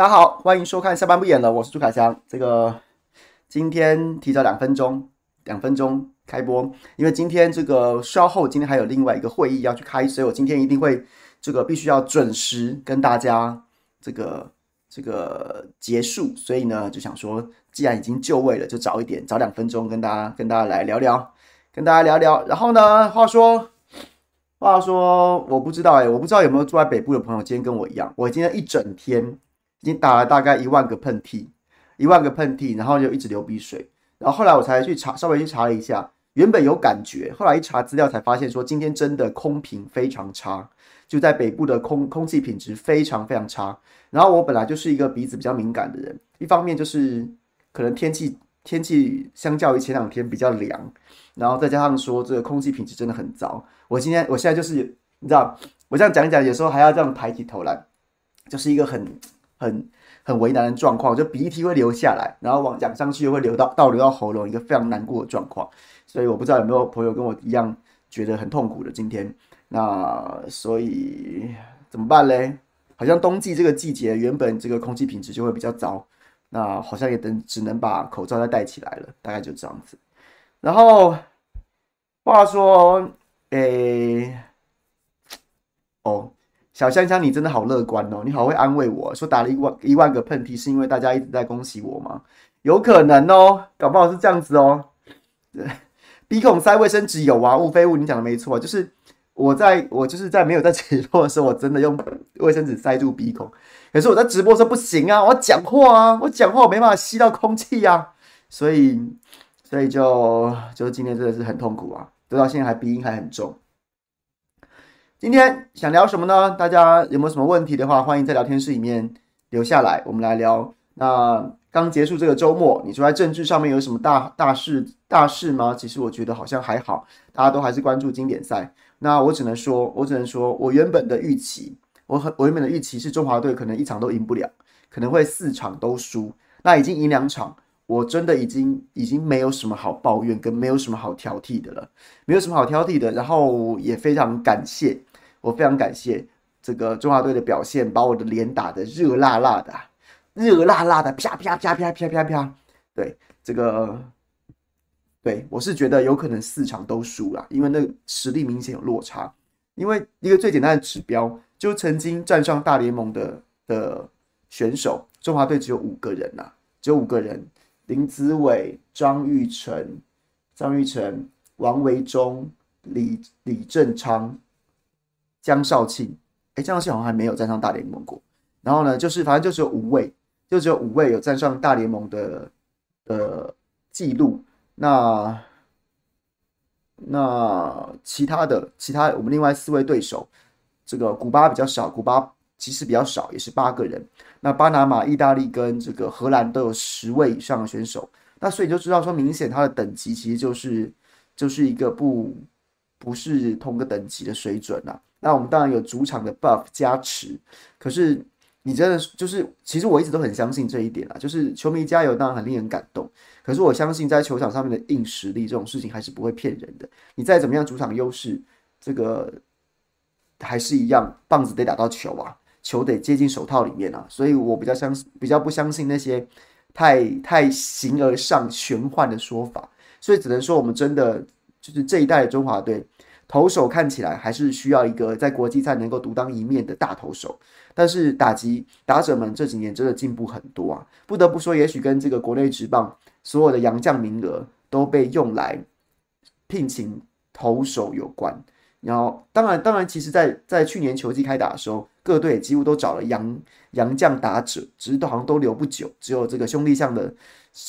大家好，欢迎收看下班不演了，我是朱凯翔。这个今天提早两分钟，两分钟开播，因为今天这个稍后今天还有另外一个会议要去开，所以我今天一定会这个必须要准时跟大家这个这个结束。所以呢，就想说，既然已经就位了，就早一点，早两分钟跟大家跟大家来聊聊，跟大家聊聊。然后呢，话说。话说，我不知道哎，我不知道有没有住在北部的朋友，今天跟我一样，我今天一整天已经打了大概一万个喷嚏，一万个喷嚏，然后就一直流鼻水，然后后来我才去查，稍微去查了一下，原本有感觉，后来一查资料才发现说，今天真的空品非常差，就在北部的空空气品质非常非常差。然后我本来就是一个鼻子比较敏感的人，一方面就是可能天气天气相较于前两天比较凉。然后再加上说，这个空气品质真的很糟。我今天，我现在就是，你知道，我这样讲一讲，有时候还要这样抬起头来，就是一个很、很、很为难的状况。就鼻涕会流下来，然后往讲上去又会流到倒流到喉咙，一个非常难过的状况。所以我不知道有没有朋友跟我一样觉得很痛苦的今天。那所以怎么办嘞？好像冬季这个季节，原本这个空气品质就会比较糟，那好像也等只能把口罩再戴起来了，大概就这样子。然后话说，诶、哦，小香香，你真的好乐观哦，你好会安慰我，说打了一万一万个喷嚏是因为大家一直在恭喜我吗？有可能哦，搞不好是这样子哦。对，鼻孔塞卫生纸有啊，吴非物，你讲的没错，就是我在我就是在没有在直播的时候，我真的用卫生纸塞住鼻孔，可是我在直播的时候不行啊，我讲话啊，我讲话我没办法吸到空气、啊，所以。所以就就今天真的是很痛苦啊，直到现在还鼻音还很重。今天想聊什么呢？大家有没有什么问题的话，欢迎在聊天室里面留下来，我们来聊。那刚结束这个周末，你说在政治上面有什么大大事大事吗？其实我觉得好像还好，大家都还是关注经典赛。那我只能说，我只能说我原本的预期，我很我原本的预期是中华队可能一场都赢不了，可能会四场都输。那已经赢两场。我真的已经已经没有什么好抱怨，跟没有什么好挑剔的了，没有什么好挑剔的。然后也非常感谢，我非常感谢这个中华队的表现，把我的脸打得热辣辣的，热辣辣的，啪啪啪啪啪啪啪。对，这个，对，我是觉得有可能四场都输了，因为那个实力明显有落差。因为一个最简单的指标，就曾经站上大联盟的的选手，中华队只有五个人呐，只有五个人。林子伟、张玉成、张玉成、王维忠、李李正昌、江少庆，哎，江少庆好像还没有站上大联盟过。然后呢，就是反正就只有五位，就只有五位有站上大联盟的的记录。那那其他的其他我们另外四位对手，这个古巴比较少，古巴。其实比较少，也是八个人。那巴拿马、意大利跟这个荷兰都有十位以上的选手。那所以就知道说，明显他的等级其实就是就是一个不不是同个等级的水准啦。那我们当然有主场的 buff 加持，可是你真的就是，其实我一直都很相信这一点啊，就是球迷加油当然很令人感动。可是我相信在球场上面的硬实力这种事情还是不会骗人的。你再怎么样主场优势，这个还是一样，棒子得打到球啊。球得接近手套里面啊，所以我比较相信，比较不相信那些太太形而上玄幻的说法，所以只能说我们真的就是这一代的中华队投手看起来还是需要一个在国际赛能够独当一面的大投手，但是打击打者们这几年真的进步很多啊，不得不说，也许跟这个国内职棒所有的洋将名额都被用来聘请投手有关。然后，当然，当然，其实在，在去年球季开打的时候，各队几乎都找了洋洋将打者，只是都好像都留不久，只有这个兄弟象的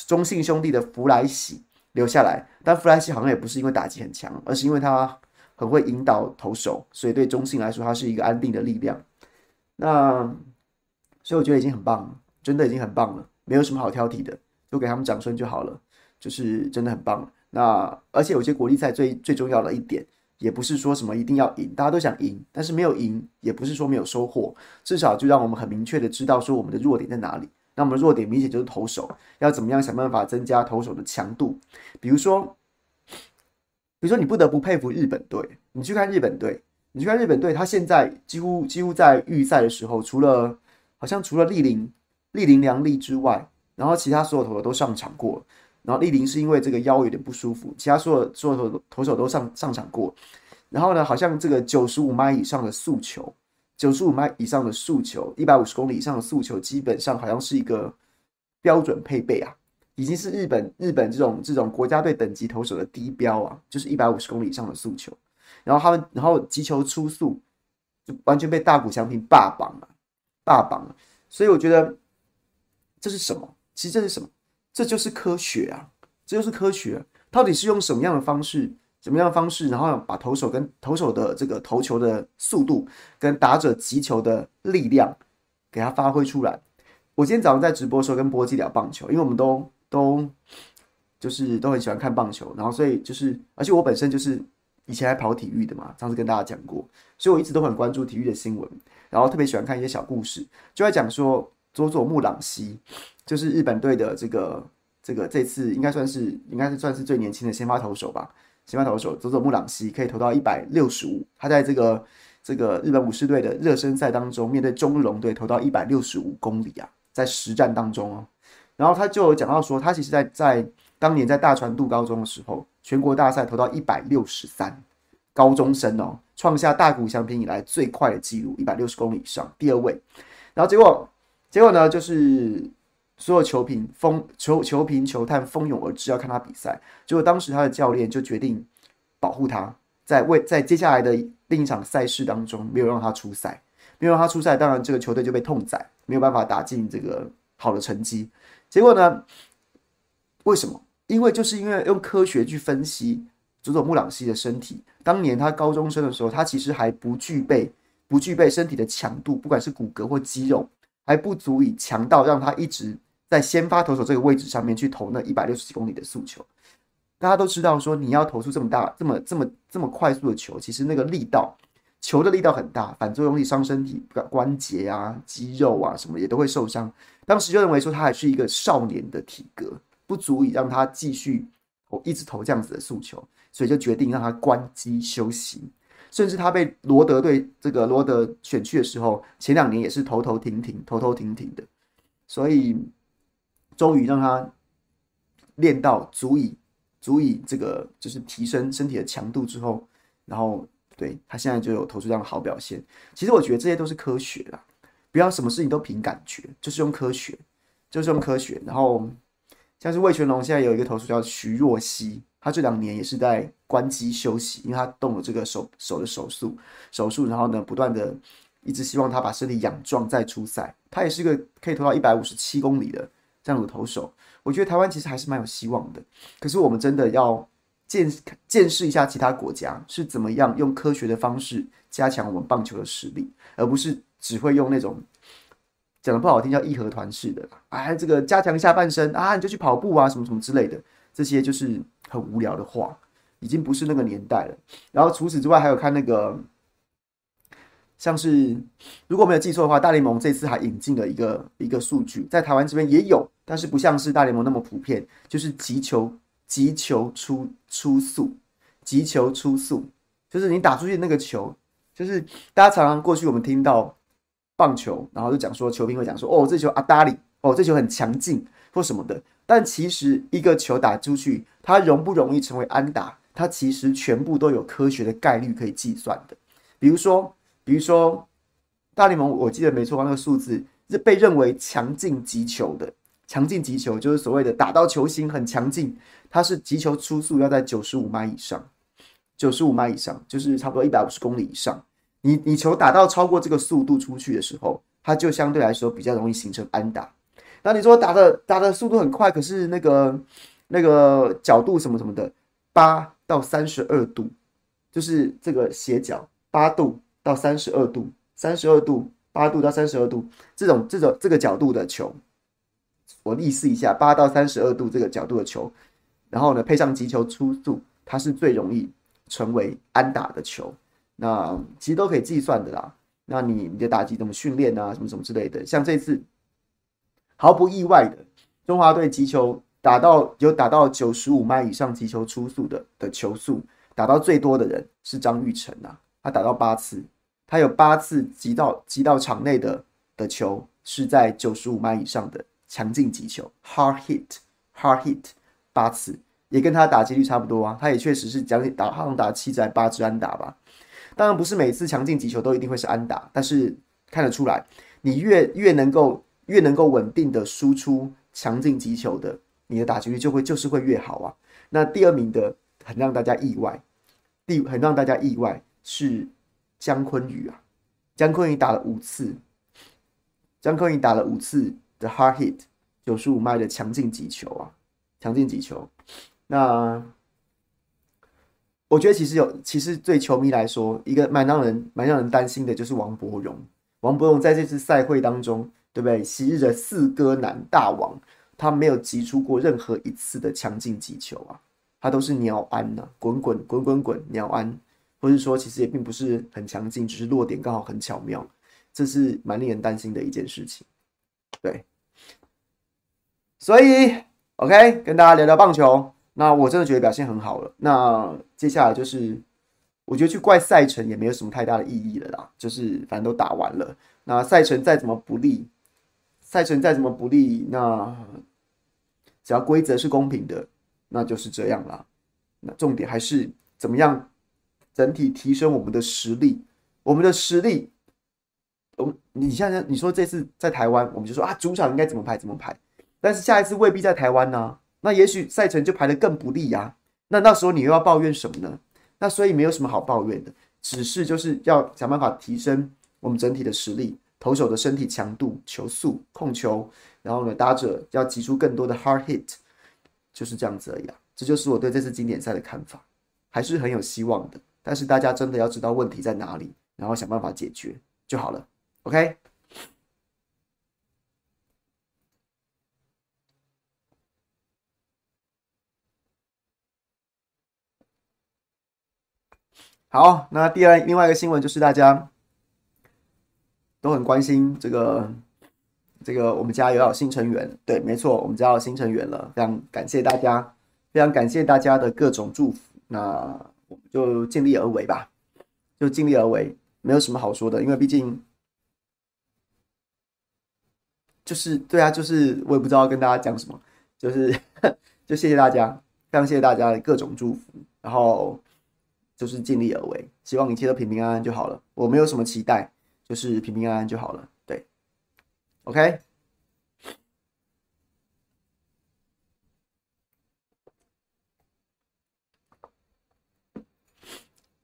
中信兄弟的弗莱西留下来。但弗莱西好像也不是因为打击很强，而是因为他很会引导投手，所以对中信来说，他是一个安定的力量。那所以我觉得已经很棒了，真的已经很棒了，没有什么好挑剔的，就给他们掌声就好了，就是真的很棒。那而且有些国际赛最最重要的一点。也不是说什么一定要赢，大家都想赢，但是没有赢，也不是说没有收获，至少就让我们很明确的知道说我们的弱点在哪里。那我们的弱点明显就是投手，要怎么样想办法增加投手的强度？比如说，比如说你不得不佩服日本队，你去看日本队，你去看日本队，他现在几乎几乎在预赛的时候，除了好像除了立林栗林良利之外，然后其他所有投手都上场过。然后栗林是因为这个腰有点不舒服，其他所有所有投投手都上上场过。然后呢，好像这个九十五迈以上的速球，九十五迈以上的速球，一百五十公里以上的速球，基本上好像是一个标准配备啊，已经是日本日本这种这种国家队等级投手的低标啊，就是一百五十公里以上的速球。然后他们，然后击球出速，就完全被大谷翔平霸榜了，霸榜了。所以我觉得这是什么？其实这是什么？这就是科学啊！这就是科学。到底是用什么样的方式，什么样的方式，然后把投手跟投手的这个投球的速度，跟打者击球的力量，给它发挥出来。我今天早上在直播的时候跟波基聊棒球，因为我们都都就是都很喜欢看棒球，然后所以就是，而且我本身就是以前还跑体育的嘛，上次跟大家讲过，所以我一直都很关注体育的新闻，然后特别喜欢看一些小故事，就在讲说佐佐木朗希。就是日本队的这个这个这次应该算是应该是算是最年轻的先发投手吧，先发投手佐佐木朗希可以投到一百六十五，他在这个这个日本武士队的热身赛当中，面对中日龙队投到一百六十五公里啊，在实战当中哦，然后他就讲到说，他其实在在当年在大船渡高中的时候，全国大赛投到一百六十三，高中生哦，创下大谷翔平以来最快的纪录，一百六十公里以上，第二位，然后结果结果呢就是。所有球评蜂球球评球探蜂拥而至要看他比赛，结果当时他的教练就决定保护他，在为在接下来的另一场赛事当中没有让他出赛，没有让他出赛，当然这个球队就被痛宰，没有办法打进这个好的成绩。结果呢？为什么？因为就是因为用科学去分析佐佐木朗希的身体，当年他高中生的时候，他其实还不具备不具备身体的强度，不管是骨骼或肌肉，还不足以强到让他一直。在先发投手这个位置上面去投那一百六十几公里的速球，大家都知道说，你要投出这么大、这么、这么、这么快速的球，其实那个力道，球的力道很大，反作用力伤身体，关节啊、肌肉啊什么也都会受伤。当时就认为说他还是一个少年的体格，不足以让他继续我一直投这样子的速球，所以就决定让他关机休息。甚至他被罗德队这个罗德选去的时候，前两年也是投投停停、投投停停的，所以。终于让他练到足以足以这个就是提升身体的强度之后，然后对他现在就有投出这样的好表现。其实我觉得这些都是科学啦，不要什么事情都凭感觉，就是用科学，就是用科学。然后像是魏全龙现在有一个投手叫徐若曦，他这两年也是在关机休息，因为他动了这个手手的手术手术，然后呢不断的一直希望他把身体养壮再出赛。他也是个可以投到一百五十七公里的。这样的投手，我觉得台湾其实还是蛮有希望的。可是我们真的要见见识一下其他国家是怎么样用科学的方式加强我们棒球的实力，而不是只会用那种讲的不好听叫义和团式的，哎，这个加强下半身啊，你就去跑步啊，什么什么之类的，这些就是很无聊的话，已经不是那个年代了。然后除此之外，还有看那个。像是如果没有记错的话，大联盟这次还引进了一个一个数据，在台湾这边也有，但是不像是大联盟那么普遍，就是击球击球出出速，击球出速，就是你打出去那个球，就是大家常常过去我们听到棒球，然后就讲说球评会讲说哦，这球阿达里，哦，这球很强劲或什么的，但其实一个球打出去，它容不容易成为安打，它其实全部都有科学的概率可以计算的，比如说。比如说，大联盟我记得没错，那个数字是被认为强劲击球的。强劲击球就是所谓的打到球心很强劲，它是击球初速要在九十五迈以上，九十五迈以上就是差不多一百五十公里以上。你你球打到超过这个速度出去的时候，它就相对来说比较容易形成安打。那你说打的打的速度很快，可是那个那个角度什么什么的，八到三十二度，就是这个斜角八度。到三十二度，三十二度，八度到三十二度，这种这种这个角度的球，我意思一下，八到三十二度这个角度的球，然后呢，配上击球出速，它是最容易成为安打的球。那其实都可以计算的啦。那你你的打击怎么训练啊？什么什么之类的。像这次毫不意外的，中华队击球打到有打到九十五迈以上击球出速的的球速，打到最多的人是张玉成啊。他打到八次，他有八次击到击到场内的的球是在九十五迈以上的强劲击球，hard hit，hard hit 八次，也跟他打击率差不多啊。他也确实是将打好像打七支八支安打吧。当然不是每次强劲击球都一定会是安打，但是看得出来，你越越能够越能够稳定的输出强劲击球的，你的打击率就会就是会越好啊。那第二名的很让大家意外，第很让大家意外是江坤宇啊，江坤宇打了五次。江坤宇打了五次的 hard hit，九十五迈的强劲击球啊，强劲击球。那我觉得其实有，其实对球迷来说，一个蛮让人蛮让人担心的就是王柏融。王柏融在这次赛会当中，对不对？昔日的四哥男大王，他没有击出过任何一次的强劲击球啊，他都是鸟安呐、滚滚滚滚滚鸟安，或是说其实也并不是很强劲，只是落点刚好很巧妙。这是蛮令人担心的一件事情，对，所以 OK，跟大家聊聊棒球。那我真的觉得表现很好了。那接下来就是，我觉得去怪赛程也没有什么太大的意义了啦。就是反正都打完了，那赛程再怎么不利，赛程再怎么不利，那只要规则是公平的，那就是这样啦。那重点还是怎么样整体提升我们的实力，我们的实力。我你现在你说这次在台湾，我们就说啊，主场应该怎么排怎么排，但是下一次未必在台湾呢、那也许赛程就排得更不利呀、那那时候你又要抱怨什么呢？那所以没有什么好抱怨的，只是就是要想办法提升我们整体的实力，投手的身体强度、球速、控球，然后呢，打者要击出更多的 hard hit，就是这样子而已啊，这就是我对这次经典赛的看法，还是很有希望的，但是大家真的要知道问题在哪里，然后想办法解决就好了。OK，好，那第二另外一个新闻就是大家都很关心这个这个我们家有新成员，对，没错，我们家有新成员了，非常感谢大家，非常感谢大家的各种祝福，那我们就尽力而为吧，就尽力而为，没有什么好说的，因为毕竟。就是对啊，就是我也不知道跟大家讲什么，就是 就谢谢大家，非常谢谢大家的各种祝福，然后就是尽力而为，希望一切都平平安安就好了。我没有什么期待，就是平平安安就好了。对，OK。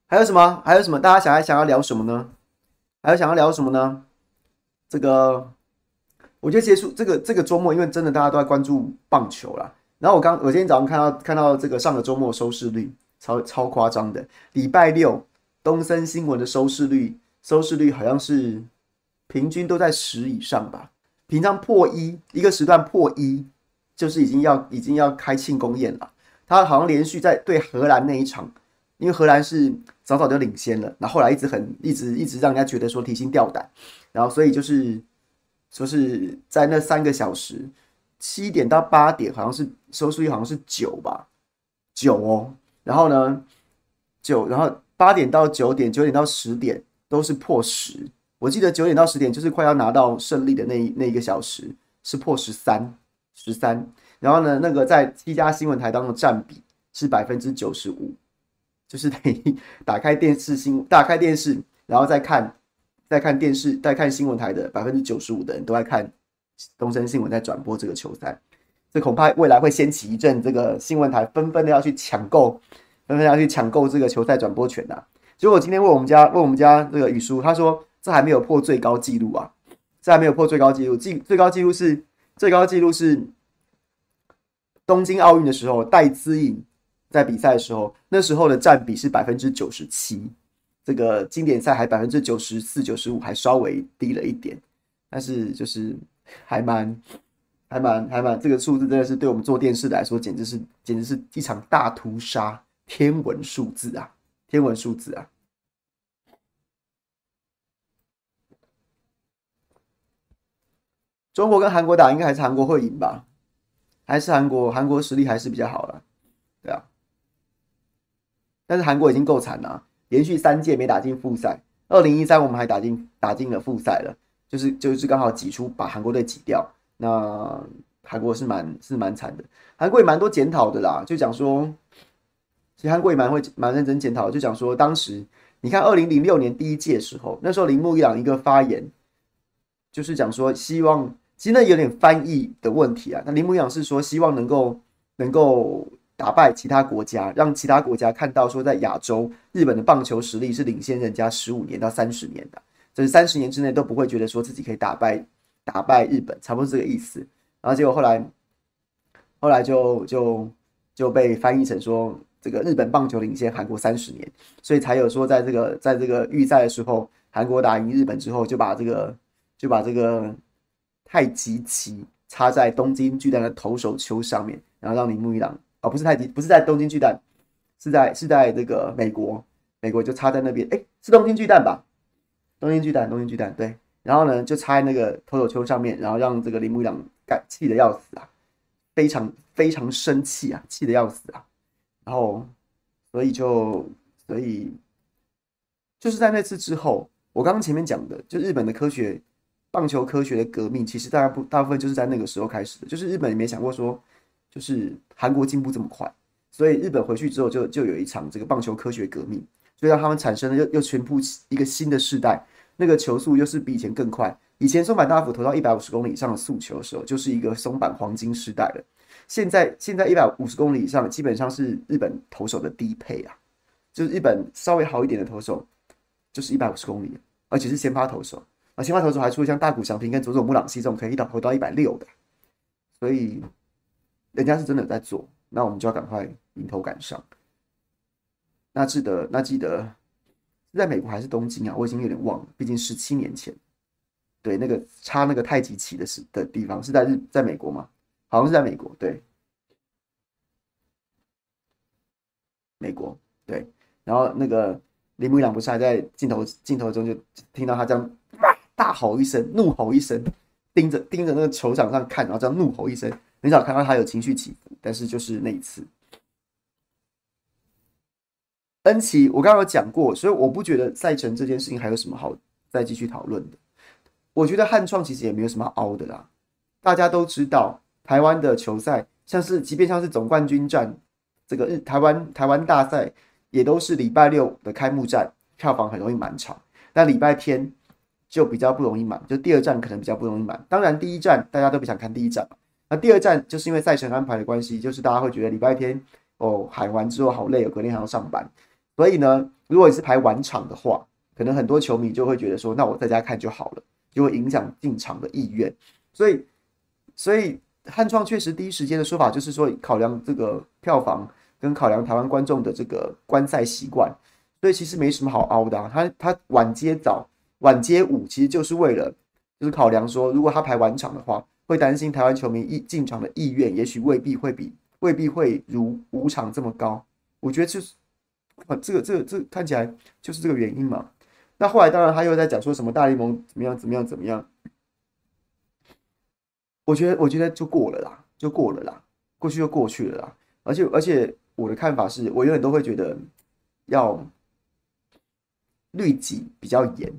还有什么？还有什么？大家想要想要聊什么呢？还有想要聊什么呢？这个。我觉得结束这个这个周末，因为真的大家都在关注棒球啦。然后我刚我今天早上看到看到这个上个周末收视率超超夸张的，礼拜六东森新闻的收视率收视率好像是平均都在十以上吧。平常破一一个时段破一，就是已经要已经要开庆功宴了。他好像连续在对荷兰那一场，因为荷兰是早早就领先了，然后后来一直很一直一直让人家觉得说提心吊胆，然后所以就是。说是在那三个小时，七点到八点，好像是收视率好像是九吧，九哦。然后呢，九，然后八点到九点，九点到十点都是破十。我记得九点到十点就是快要拿到胜利的那一那一个小时是破十三，十三。然后呢，那个在七家新闻台当中占比是百分之九十五，就是等于打开电视新打开电视，然后再看。再看电视、再看新闻台的百分之九十五的人都在看东森新闻在转播这个球赛，这恐怕未来会掀起一阵这个新闻台纷纷的要去抢购，纷纷要去抢购这个球赛转播权呐。结果我今天问我们家问我们家这个雨叔，他说这还没有破最高纪录啊，这还没有破最高纪录，纪最高纪录是最高纪录是东京奥运的时候，戴资颖在比赛的时候，那时候的占比是百分之九十七。这个经典赛还百分之九十四、九十五，还稍微低了一点，但是就是还蛮、还蛮、还蛮，这个数字真的是对我们做电视来说，简直是、简直是一场大屠杀，天文数字啊，天文数字啊！中国跟韩国打，应该还是韩国会赢吧？还是韩国？韩国实力还是比较好了，对啊。但是韩国已经够惨了。连续三届没打进复赛，二零一三我们还打进打进了复赛了。就是就是刚好挤出把韩国队挤掉。那韩国是蛮是蛮惨的，韩国也蛮多检讨的啦，就讲说，其实韩国也蛮会蛮认真检讨，就讲说当时你看二零零六年第一届的时候，那时候铃木一朗一个发言，就是讲说希望，其实那有点翻译的问题啊。那铃木一朗是说希望能够能够打败其他国家，让其他国家看到说在亚洲日本的棒球实力是领先人家十五年到三十年的，就是三十年之内都不会觉得说自己可以打败打败日本，差不多是这个意思。然后结果后来，后来就就就被翻译成说，这个日本棒球领先韩国三十年，所以才有说，在这个在这个预赛的时候，韩国打赢日本之后，就把这个就把这个太极旗插在东京巨蛋的投手丘上面，然后让铃木一朗哦，不是太极，不是在东京巨蛋，是在是在这个美国，美国就插在那边，哎，是东京巨蛋吧？东京巨蛋，东京巨蛋，对。然后呢，就插在那个投手丘上面，然后让这个铃木一朗。气得要死啊，非常非常生气啊，气得要死啊，然后所以就所以就是在那次之后，我刚刚前面讲的，就日本的科学棒球科学的革命，其实大部大部分就是在那个时候开始的，就是日本也没想过说，就是韩国进步这么快，所以日本回去之后就就有一场这个棒球科学革命，所以让他们产生了又又全部一个新的世代，那个球速又是比以前更快。以前松坂大辅投到一百五十公里以上的速球的时候，就是一个松坂黄金时代了。现在现在一百五十公里以上，基本上是日本投手的低配啊，就是日本稍微好一点的投手，就是一百五十公里，而且是先发投手啊，先发投手还出像大谷翔平跟佐佐木朗希这种可以一投到一百六的，所以人家是真的在做，那我们就要赶快迎头赶上。那记得那记得是在美国还是东京啊？我已经有点忘了，毕竟十七年前。对，那个插那个太极旗的是的地方是在日，在美国吗？好像是在美国。对，美国。对，然后那个铃木一朗不是还在镜头镜头中就听到他这样大吼一声，怒吼一声，盯着盯着那个球场上看，然后这样怒吼一声，很少看到他有情绪起伏，但是就是那一次，恩奇，我刚刚有讲过，所以我不觉得赛程这件事情还有什么好再继续讨论的。我觉得汉创其实也没有什么凹的啦，大家都知道台湾的球赛，像是即便像是总冠军战，这个日台湾台湾大赛也都是礼拜六的开幕战，票房很容易满场。但礼拜天就比较不容易满，就第二站可能比较不容易满。当然第一站大家都不想看第一站嘛，那第二站就是因为赛程安排的关系，就是大家会觉得礼拜天哦喊完之后好累，隔天还要上班，所以呢，如果你是排晚场的话，可能很多球迷就会觉得说，那我在家看就好了。就会影响进场的意愿，所以，所以汉创确实第一时间的说法就是说，考量这个票房跟考量台湾观众的这个观赛习惯，所以其实没什么好凹的啊。他他晚接早，晚接午，其实就是为了就是考量说，如果他排晚场的话，会担心台湾球迷意进场的意愿，也许未必会比未必会如五场这么高。我觉得就是啊，这个这个这个看起来就是这个原因嘛。那后来当然他又在讲说什么大联盟怎么样怎么样怎么样，我觉得我觉得就过了啦，就过了啦，过去就过去了啦。而且而且我的看法是我永远都会觉得要律己比较严。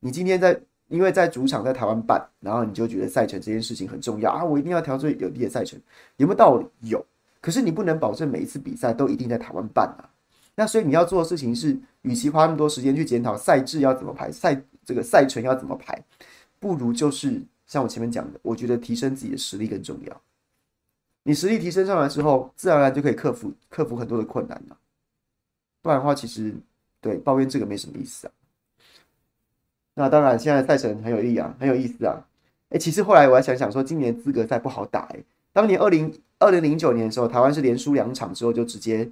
你今天在因为在主场在台湾办，然后你就觉得赛程这件事情很重要啊，我一定要挑最有利的赛程，有没有道理？有，可是你不能保证每一次比赛都一定在台湾办啊。那所以你要做的事情是，与其花那么多时间去检讨赛制要怎么排，赛这个赛程要怎么排，不如就是像我前面讲的，我觉得提升自己的实力更重要。你实力提升上来之后，自然而然就可以克服克服很多的困难了。不然的话，其实对抱怨这个没什么意思啊。那当然，现在赛程很有意啊，很有意思啊。哎，其实后来我还想想说，今年资格赛不好打哎。当年二零二零零九年的时候，台湾是连输两场之后就直接。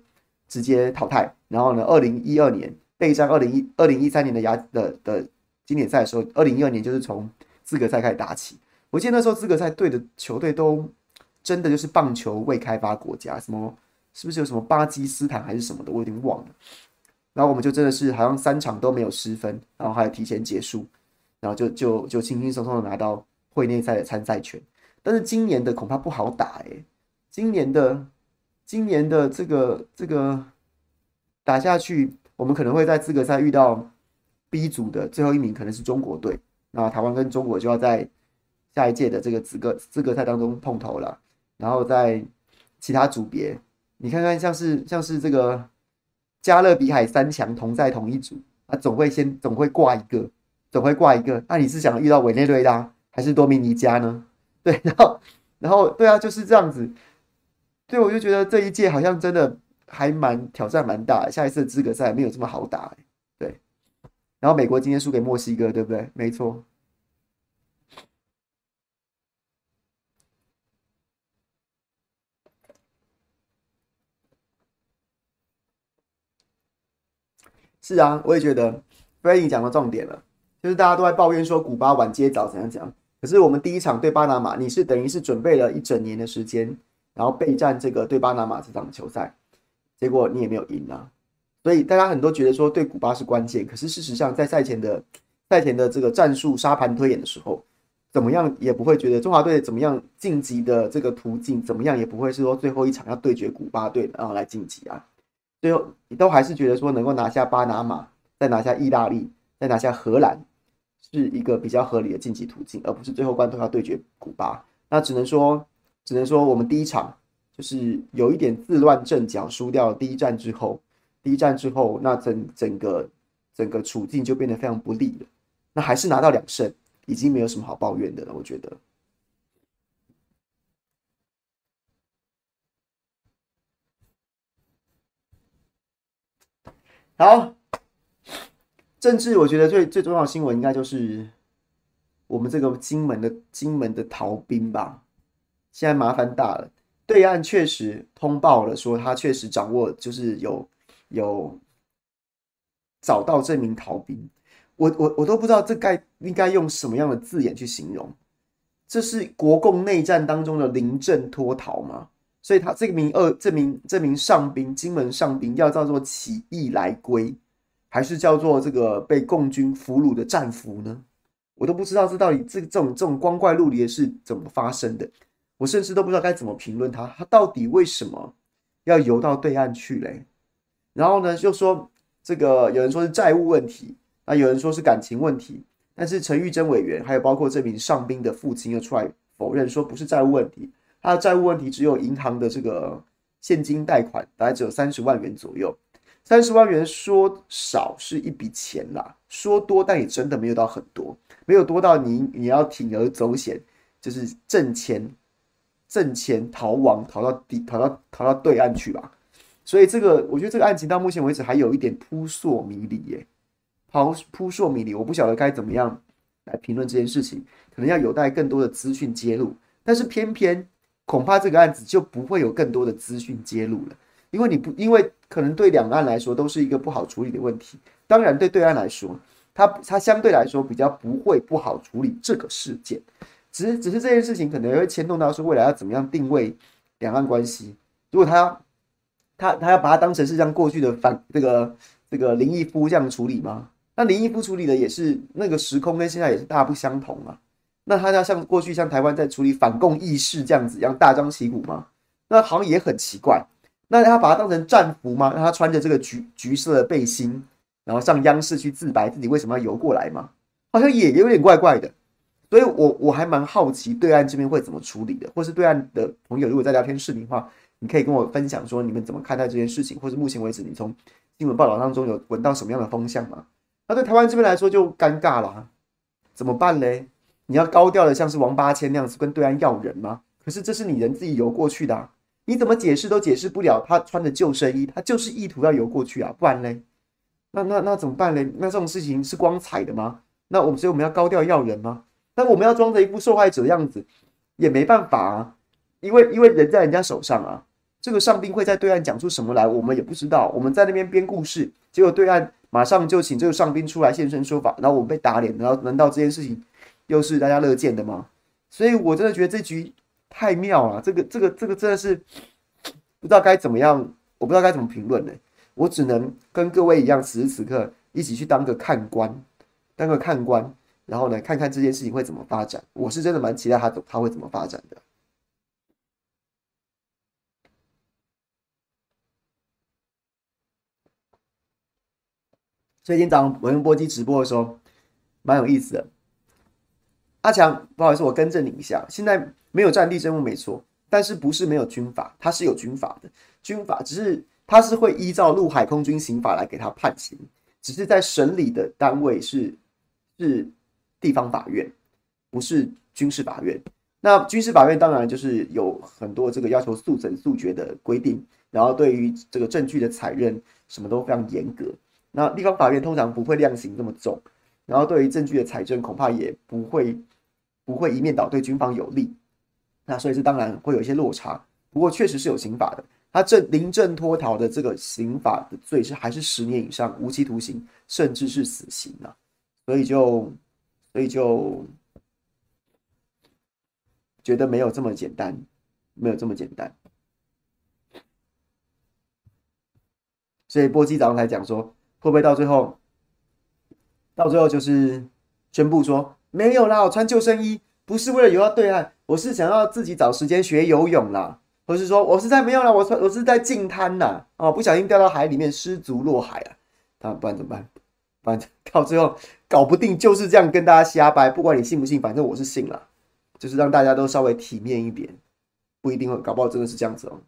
直接淘汰，然后呢，二零一二年备战二零一二零一三年的亚的的经典赛的时候，二零一二年就是从资格赛开始打起。我记得那时候资格赛队的球队都真的就是棒球未开发国家，什么是不是有什么巴基斯坦还是什么的，我有点忘了。然后我们就真的是好像三场都没有失分，然后还有提前结束，然后就就就轻轻松松的拿到会内赛的参赛权。但是今年的恐怕不好打诶、今年的。今年的这个这个打下去，我们可能会在资格赛遇到 B 组的最后一名，可能是中国队。那台湾跟中国就要在下一届的这个资格资格赛当中碰头了。然后在其他组别，你看看像是像是这个加勒比海三强同在同一组啊，总会先总会挂一个，总会挂一个。那你是想遇到委内瑞拉还是多米尼加呢？对，然后然后对啊，就是这样子。对我就觉得这一届好像真的还蛮挑战蛮大，下一次的资格赛没有这么好打，欸，对。然后美国今天输给墨西哥，对不对？没错。是啊，我也觉得 Freddy 讲到重点了，就是大家都在抱怨说古巴晚接早怎样讲，可是我们第一场对巴拿马，你是等于是准备了一整年的时间。然后备战这个对巴拿马这场球赛，结果你也没有赢啊，所以大家很多觉得说对古巴是关键，可是事实上在赛前的赛前的这个战术沙盘推演的时候，怎么样也不会觉得中华队怎么样晋级的这个途径怎么样也不会是说最后一场要对决古巴队然后来晋级啊，最后你都还是觉得说能够拿下巴拿马，再拿下意大利，再拿下荷兰，是一个比较合理的晋级途径，而不是最后关头要对决古巴，那只能说。只能说我们第一场就是有一点自乱阵脚，输掉第一战之后，第一战之后，那整整个整个处境就变得非常不利了。那还是拿到两胜，已经没有什么好抱怨的了，我觉得。好，政治我觉得最最重要的新闻应该就是我们这个金门的金门的逃兵吧。现在麻烦大了，对岸确实通报了，说他确实掌握，就是有有找到这名逃兵。我我我都不知道这该应该用什么样的字眼去形容。这是国共内战当中的临阵脱逃吗？所以他这名二这名这名上兵，金门上兵要叫做起义来归，还是叫做这个被共军俘虏的战俘呢？我都不知道这到底这这种这种光怪陆离的事怎么发生的。我甚至都不知道该怎么评论他，他到底为什么要游到对岸去嘞？然后呢，就说这个有人说是债务问题，那有人说是感情问题，但是陈玉珍委员还有包括这名上宾的父亲又出来否认说不是债务问题，他的债务问题只有银行的这个现金贷款，大概只有三十万元左右，三十万元说少是一笔钱啦，说多但也真的没有到很多，没有多到你你要铤而走险，就是挣钱。挣钱逃亡，逃到底，逃到逃到对岸去吧。所以这个，我觉得这个案情到目前为止还有一点扑朔迷离耶，扑扑朔迷离。我不晓得该怎么样来评论这件事情，可能要有待更多的资讯揭露。但是偏偏恐怕这个案子就不会有更多的资讯揭露了，因为你不，因为可能对两岸来说都是一个不好处理的问题。当然，对对岸来说，它它相对来说比较不会不好处理这个事件。只是，只是这件事情可能会牵动到说未来要怎么样定位两岸关系。如果他他他要把它当成是像过去的反这个这个林毅夫这样处理吗？那林毅夫处理的也是那个时空跟现在也是大不相同啊。那他要像过去像台湾在处理反共义士这样子一样大张旗鼓吗？那好像也很奇怪。那他把它当成战俘吗？让他穿着这个橘橘色的背心，然后上央视去自白自己为什么要游过来吗？好像也有点怪怪的。所以我，我还蛮好奇对岸这边会怎么处理的，或是对岸的朋友如果在聊天视频的话，你可以跟我分享说你们怎么看待这件事情，或是目前为止你从新闻报道当中有闻到什么样的风向吗？那对台湾这边来说就尴尬了，怎么办嘞？你要高调的像是王八千那样子跟对岸要人吗？可是这是你人自己游过去的啊，你怎么解释都解释不了，他穿的救生衣，他就是意图要游过去啊，不然嘞？那那那怎么办嘞？那这种事情是光彩的吗？那我们所以我们要高调要人吗？但我们要装着一副受害者的样子，也没办法啊，因为因为人在人家手上啊。这个上宾会在对岸讲出什么来，我们也不知道。我们在那边编故事，结果对岸马上就请这个上宾出来现身说法，然后我们被打脸，然后难道这件事情又是大家乐见的吗？所以我真的觉得这局太妙了，这个这个这个真的是 不知道该怎么样，我不知道该怎么评论呢。我只能跟各位一样，此时此刻一起去当个看官，当个看官。然后呢，看看这件事情会怎么发展。我是真的蛮期待他他会怎么发展的。所以今天早上我用播机直播的时候，蛮有意思的。阿强，不好意思，我更正你一下，现在没有战地政务没错，但是不是没有军法，它是有军法的，军法只是它是会依照陆海空军刑法来给他判刑，只是在审理的单位是是地方法院，不是军事法院。那军事法院当然就是有很多这个要求速审速决的规定，然后对于这个证据的采认什么都非常严格。那地方法院通常不会量刑这么重，然后对于证据的采证恐怕也不会不会一面倒对军方有利。那所以这当然会有一些落差。不过确实是有刑法的，他这临阵脱逃的这个刑法的罪是还是十年以上无期徒刑，甚至是死刑啊。所以就所以就。觉得没有这么简单，没有这么简单，所以波基早上才讲说，会不会到最后，到最后就是宣布说没有啦，我穿救生衣不是为了游到对岸，我是想要自己找时间学游泳啦，或是说我是在没有啦，我穿我是在近滩呐，哦，不小心掉到海里面失足落海啊，那不然怎么办？反正 到最后搞不定就是这样跟大家瞎掰，不管你信不信，反正我是信了。就是让大家都稍微体面一点，不一定会，搞不好真的是这样子哦。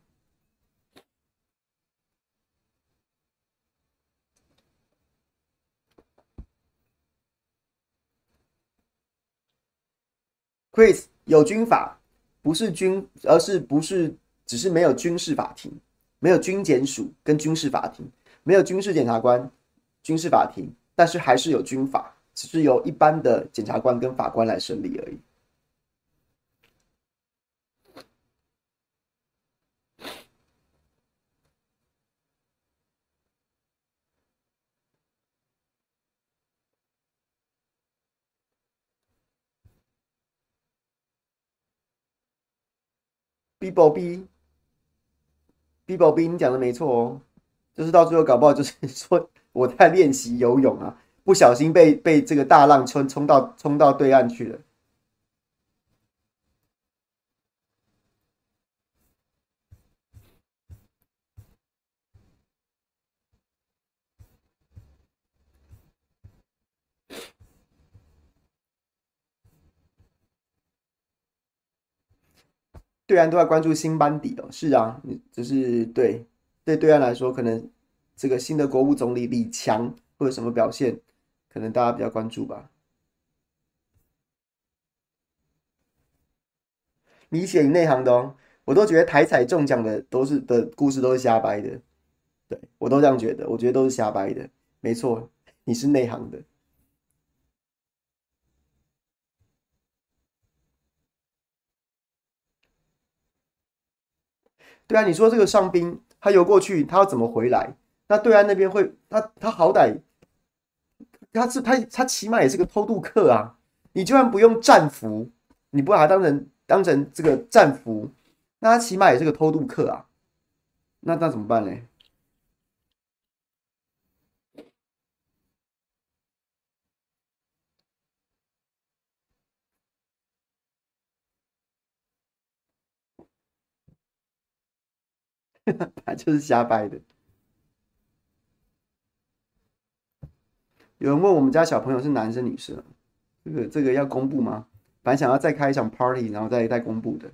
Chris 有军法，不是军，而是不是只是没有军事法庭，没有军检署跟军事法庭，没有军事检察官、军事法庭，但是还是有军法，只是由一般的检察官跟法官来审理而已。Bibo B，Bibo B，你讲的没错哦，就是到最后搞不好就是说我在练习游泳啊，不小心被被这个大浪冲冲到冲到对岸去了。对岸都在关注新班底哦，是啊，就是对对对岸来说，可能这个新的国务总理李强会有什么表现，可能大家比较关注吧。你写你内行的哦，我都觉得台彩中奖的都是的故事都是瞎掰的，对我都这样觉得，我觉得都是瞎掰的，没错，你是内行的。对啊，你说这个上宾他游过去，他要怎么回来？那对岸那边会，他他好歹他是他他起码也是个偷渡客啊！你就算不用战俘，你不把他当成当成这个战俘，那他起码也是个偷渡客啊！那那怎么办呢？他就是瞎掰的。有人问我们家小朋友是男生女生，这个这个要公布吗？本来想要再开一场 party，然后再再公布的。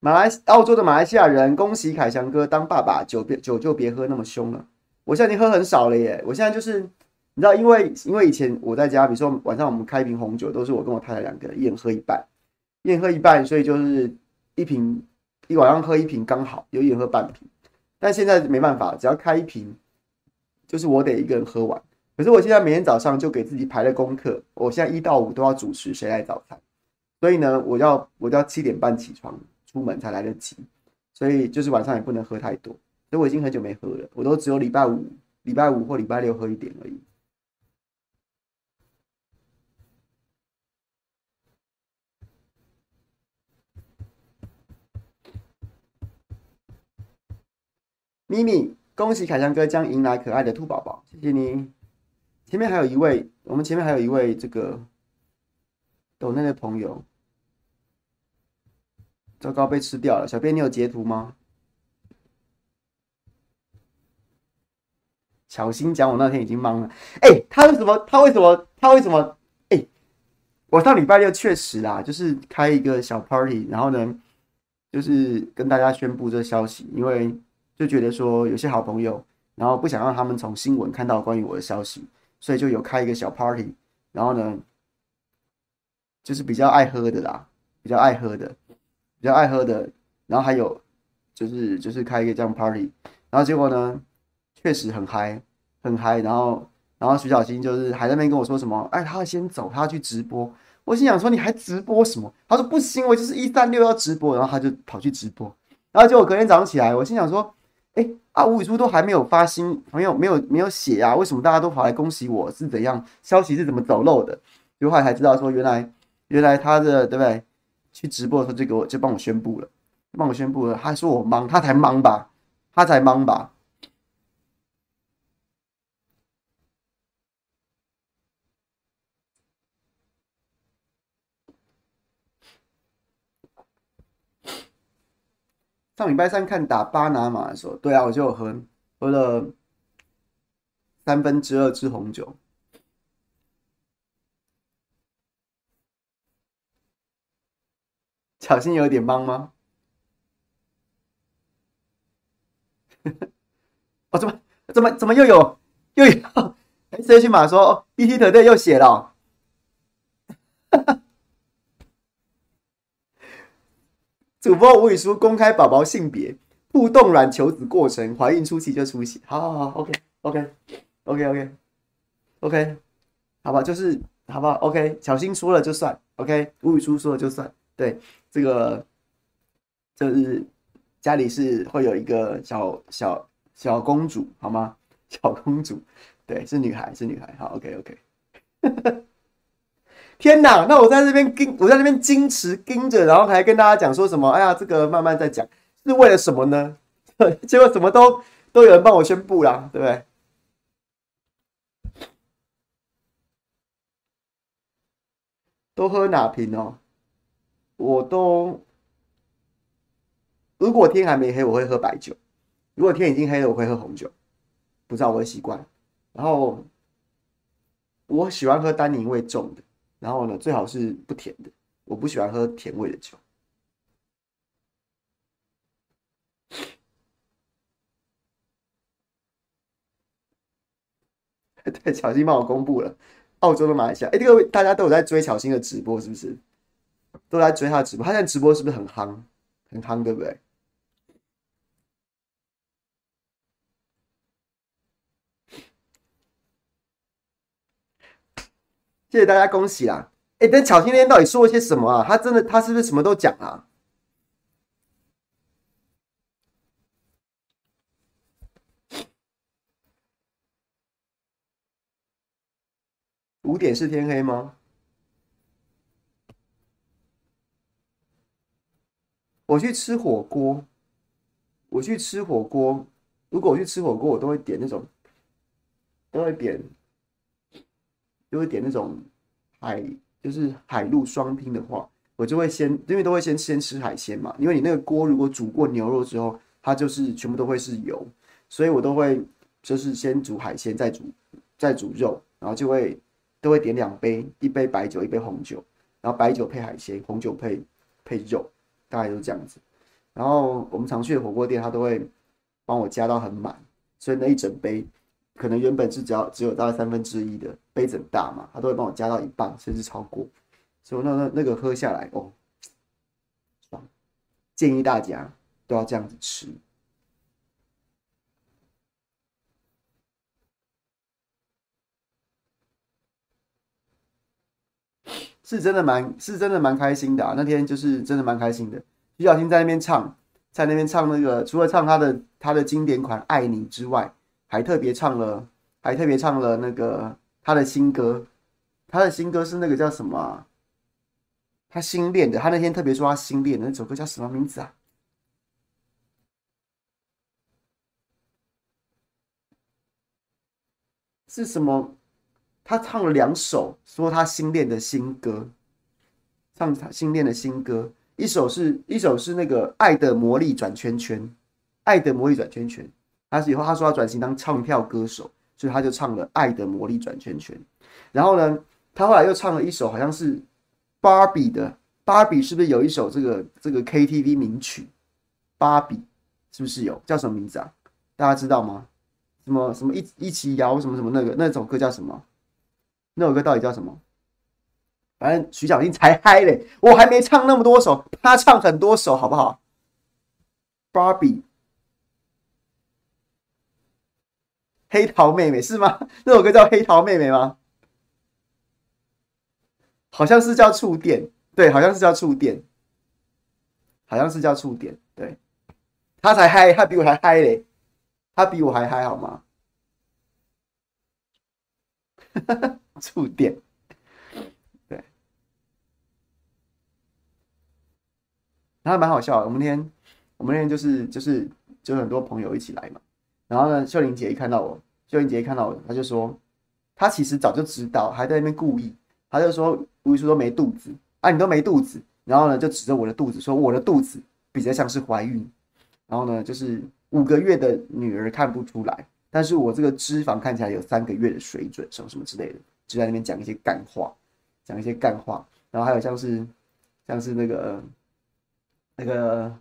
马来澳洲的马来西亚人，恭喜凯翔哥当爸爸，酒别酒就别喝那么凶了。我现在已经喝很少了耶，我现在就是你知道，因为因为以前我在家，比如说晚上我们开一瓶红酒，都是我跟我太太两个人一人喝一半。一人喝一半，所以就是一瓶一晚上喝一瓶刚好，有一人喝半瓶。但现在没办法，只要开一瓶，就是我得一个人喝完。可是我现在每天早上就给自己排了功课，我现在一到五都要主持谁来早餐，所以呢，我要我都要七点半起床出门才来得及，所以就是晚上也不能喝太多。所以我已经很久没喝了，我都只有礼拜五、礼拜五或礼拜六喝一点而已。咪咪，恭喜凯翔哥将迎来可爱的兔宝宝，谢谢你。前面还有一位，我们前面还有一位这个抖内的朋友，糟糕，被吃掉了。小编，你有截图吗？小心讲我那天已经懵了。哎、他为什么？他为什么？他为什么？哎、我上礼拜六确实啦，就是开一个小 party，然后呢，就是跟大家宣布这消息，因为就觉得说有些好朋友，然后不想让他们从新闻看到关于我的消息，所以就有开一个小 party，然后呢，就是比较爱喝的啦，比较爱喝的，比较爱喝的，然后还有就是就是开一个这样 party，然后结果呢？确实很嗨，很嗨。然后，然后徐小新就是还在那边跟我说什么，哎，他要先走，他要去直播。我心想说，你还直播什么？他说不行，我就是一三六要直播。然后他就跑去直播。然后结果隔天早上起来，我心想说，哎，啊，吴宇舒都还没有发新，没有没有没有写啊，为什么大家都跑来恭喜我？是怎样？消息是怎么走漏的？就后来才知道说，原来原来他的对不对？去直播的时候就给我就帮我宣布了，帮我宣布了。他说我忙，他才忙吧？他才忙吧？上礼拜三看打巴拿马的时候，对啊，我就有喝喝了三分之二支红酒。小心有点忙吗？哦，怎么怎么怎么又有又有？哎，谁去马说 ETtoday 又写了、哦。主播吴宇舒公开宝宝性别，互动卵求子过程，怀孕初期就出血。好好好，OK，OK，OK，OK，OK，好吧，就是好吧，OK，小新说了就算，OK，吴宇舒说了就算。对，这个就是家里是会有一个小小小公主，好吗？小公主，对，是女孩，是女孩。好，OK，OK。天哪！那我在这边跟我在那边矜持盯着，然后还跟大家讲说什么？哎呀，这个慢慢再讲，是为了什么呢？结果什么都都有人帮我宣布啦，对不对？都喝哪瓶哦？我都如果天还没黑，我会喝白酒；如果天已经黑了，我会喝红酒。不知道我的习惯。然后我喜欢喝单宁味重的。然后呢，最好是不甜的，我不喜欢喝甜味的酒。对，巧芯帮我公布了澳洲的马来西亚。哎，这个大家都有在追巧芯的直播，是不是？都在追他的直播，他现在直播是不是很夯？很夯，对不对？谢谢大家，恭喜啦！哎，但巧芯那天到底说了些什么啊？他真的，他是不是什么都讲啊？五点是天黑吗？我去吃火锅，我去吃火锅。如果我去吃火锅，我都会点那种，都会点。就会点那种海，就是海陆双拼的话，我就会先，因为都会先先吃海鲜嘛。因为你那个锅如果煮过牛肉之后，它就是全部都会是油，所以我都会就是先煮海鲜，再煮再煮肉，然后就会都会点两杯，一杯白酒，一杯红酒，然后白酒配海鲜，红酒配配肉，大概就是这样子。然后我们常去的火锅店，他都会帮我加到很满，所以那一整杯。可能原本是只要只有大概三分之一的杯子很大嘛，他都会帮我加到一半，甚至超过，所以那那那个喝下来哦，爽！建议大家都要这样子吃，是真的蛮是真的蛮开心的啊！那天就是真的蛮开心的，徐小新在那边唱，在那边唱那个，除了唱他的他的经典款《爱你》之外。还特别唱了，还特别唱了那个他的新歌，他的新歌是那个叫什么？他新练的，他那天特别说他新练的那首歌叫什么名字啊？是什么？他唱了两首，说他新练的新歌，唱他新练的新歌，一首是一首是那个《爱的魔力转圈圈》，《爱的魔力转圈圈》。他是以后他说要转型当唱跳歌手，所以他就唱了《爱的魔力转圈圈》。然后呢，他后来又唱了一首好像是芭比的，芭比是不是有一首这个这个 KTV 名曲？芭比是不是有叫什么名字啊？大家知道吗？什么什么一一起摇什么什么那个那首歌叫什么？那首歌到底叫什么？反正徐小新才嗨嘞，我还没唱那么多首，他唱很多首，好不好？芭比，黑桃妹妹是吗？那首歌叫黑桃妹妹吗？好像是叫触电，对，好像是叫触电，好像是叫触电，对，他才嗨，他比我还嗨嘞，他比我还嗨，好吗？触电。然后蛮好笑的，我们那天，我们那天就是就是就很多朋友一起来嘛。然后呢，秀玲姐一看到我，秀英姐看到我，她就说，她其实早就知道，还在那边故意，她就说，吴宇舒都没肚子啊，你都没肚子。然后呢，就指着我的肚子说，我的肚子比较像是怀孕。然后呢，就是五个月的女儿看不出来，但是我这个脂肪看起来有三个月的水准，什么什么之类的，就在那边讲一些干话，讲一些干话。然后还有像是像是那个。那个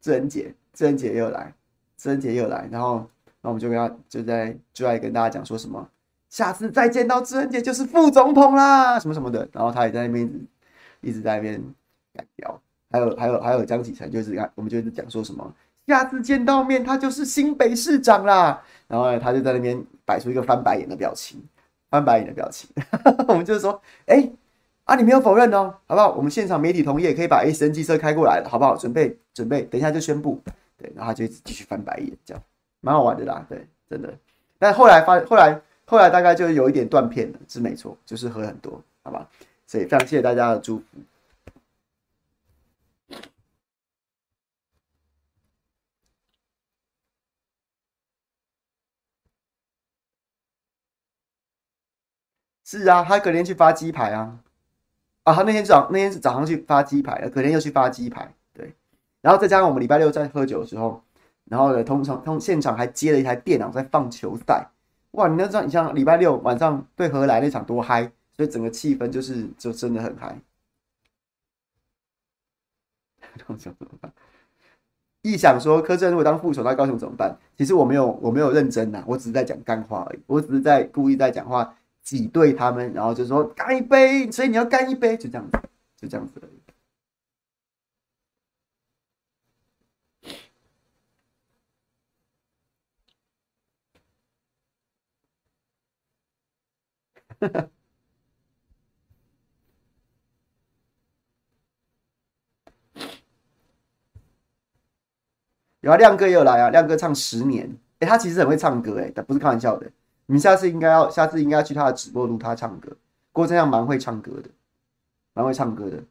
智恩姐，智恩姐又来，智恩姐又来，然后，那我们就跟他就在就在跟大家讲说什么，下次再见到志恩姐就是副总统啦，什么什么的，然后他也在那边一直在那边改标，还有还有还有江启臣就是看，我们就是讲说什么，下次见到面他就是新北市长啦，然后呢，他就在那边摆出一个翻白眼的表情，翻白眼的表情，我们就是说，哎、啊，你没有否认哦，好不好？我们现场媒体同意，也可以把 S N 机车开过来了，好不好？准备准备，等一下就宣布。对，然后他就一直继续翻白眼，这样蛮好玩的啦。对，真的。但后来发，后来后来大概就有一点断片了，是没错，就是喝很多，好吧？所以非常谢谢大家的祝福。是啊，他隔天去发鸡排啊。啊，他那天早那天早上去发鸡排了，隔天又去发鸡排，对，然后再加上我们礼拜六在喝酒的时候，然后呢，通常通现场还接了一台电脑在放球赛，哇，你要知道，你像礼拜六晚上对荷兰那场多嗨，所以整个气氛就是就真的很嗨。高雄怎么办一想说柯震如果当副手，那高雄怎么办？其实我没有我没有认真呐，我只是在讲干话而已，我只是在故意在讲话。挤兑他们，然后就说干一杯，所以你要干一杯，就这样子，就这样子而已。有啊，亮哥也有来啊，亮哥唱十年，哎、欸，他其实很会唱歌，哎，但不是开玩笑的。你们下次应该要，下次应该要去他的直播录他唱歌。郭正亮蛮会唱歌的，蛮会唱歌的。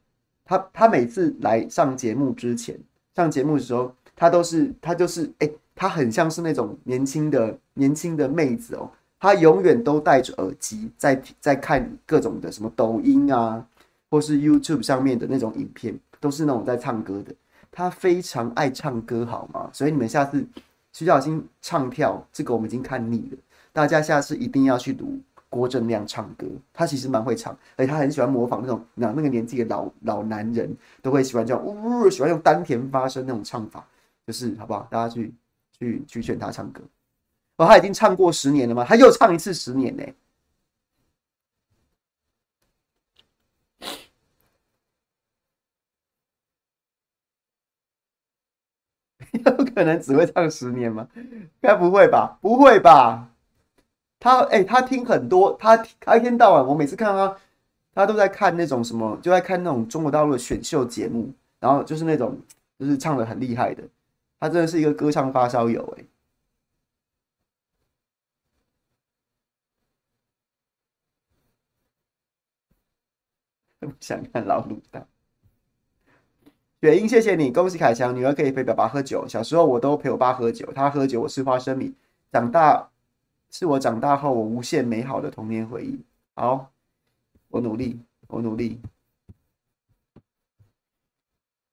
他他每次来上节目之前，上节目的时候，他都是他就是哎、欸，他很像是那种年轻的年轻的妹子哦。他永远都戴着耳机在在看各种的什么抖音啊，或是 YouTube 上面的那种影片，都是那种在唱歌的。他非常爱唱歌，好吗？所以你们下次徐小新唱跳这个，我们已经看腻了。大家下次一定要去读郭正亮唱歌，他其实蛮会唱，而且他很喜欢模仿那种那那个年纪的老老男人，都会喜欢这样呜，喜欢用丹田发声那种唱法，就是好不好？大家去去去劝他唱歌。哦，他已经唱过十年了吗？他又唱一次十年呢？有可能只会唱十年吗？该不会吧？不会吧？他哎、他听很多，他他一天到晚，我每次看他，他都在看那种什么，就在看那种中国大陆的选秀节目，然后就是那种就是唱的很厉害的，他真的是一个歌唱发烧友哎。不想看老鲁大。雪英，谢谢你，恭喜凯强，女儿可以陪爸爸喝酒。小时候我都陪我爸喝酒，他喝酒我吃花生米，长大。是我长大后我无限美好的童年回忆。好，我努力，我努力。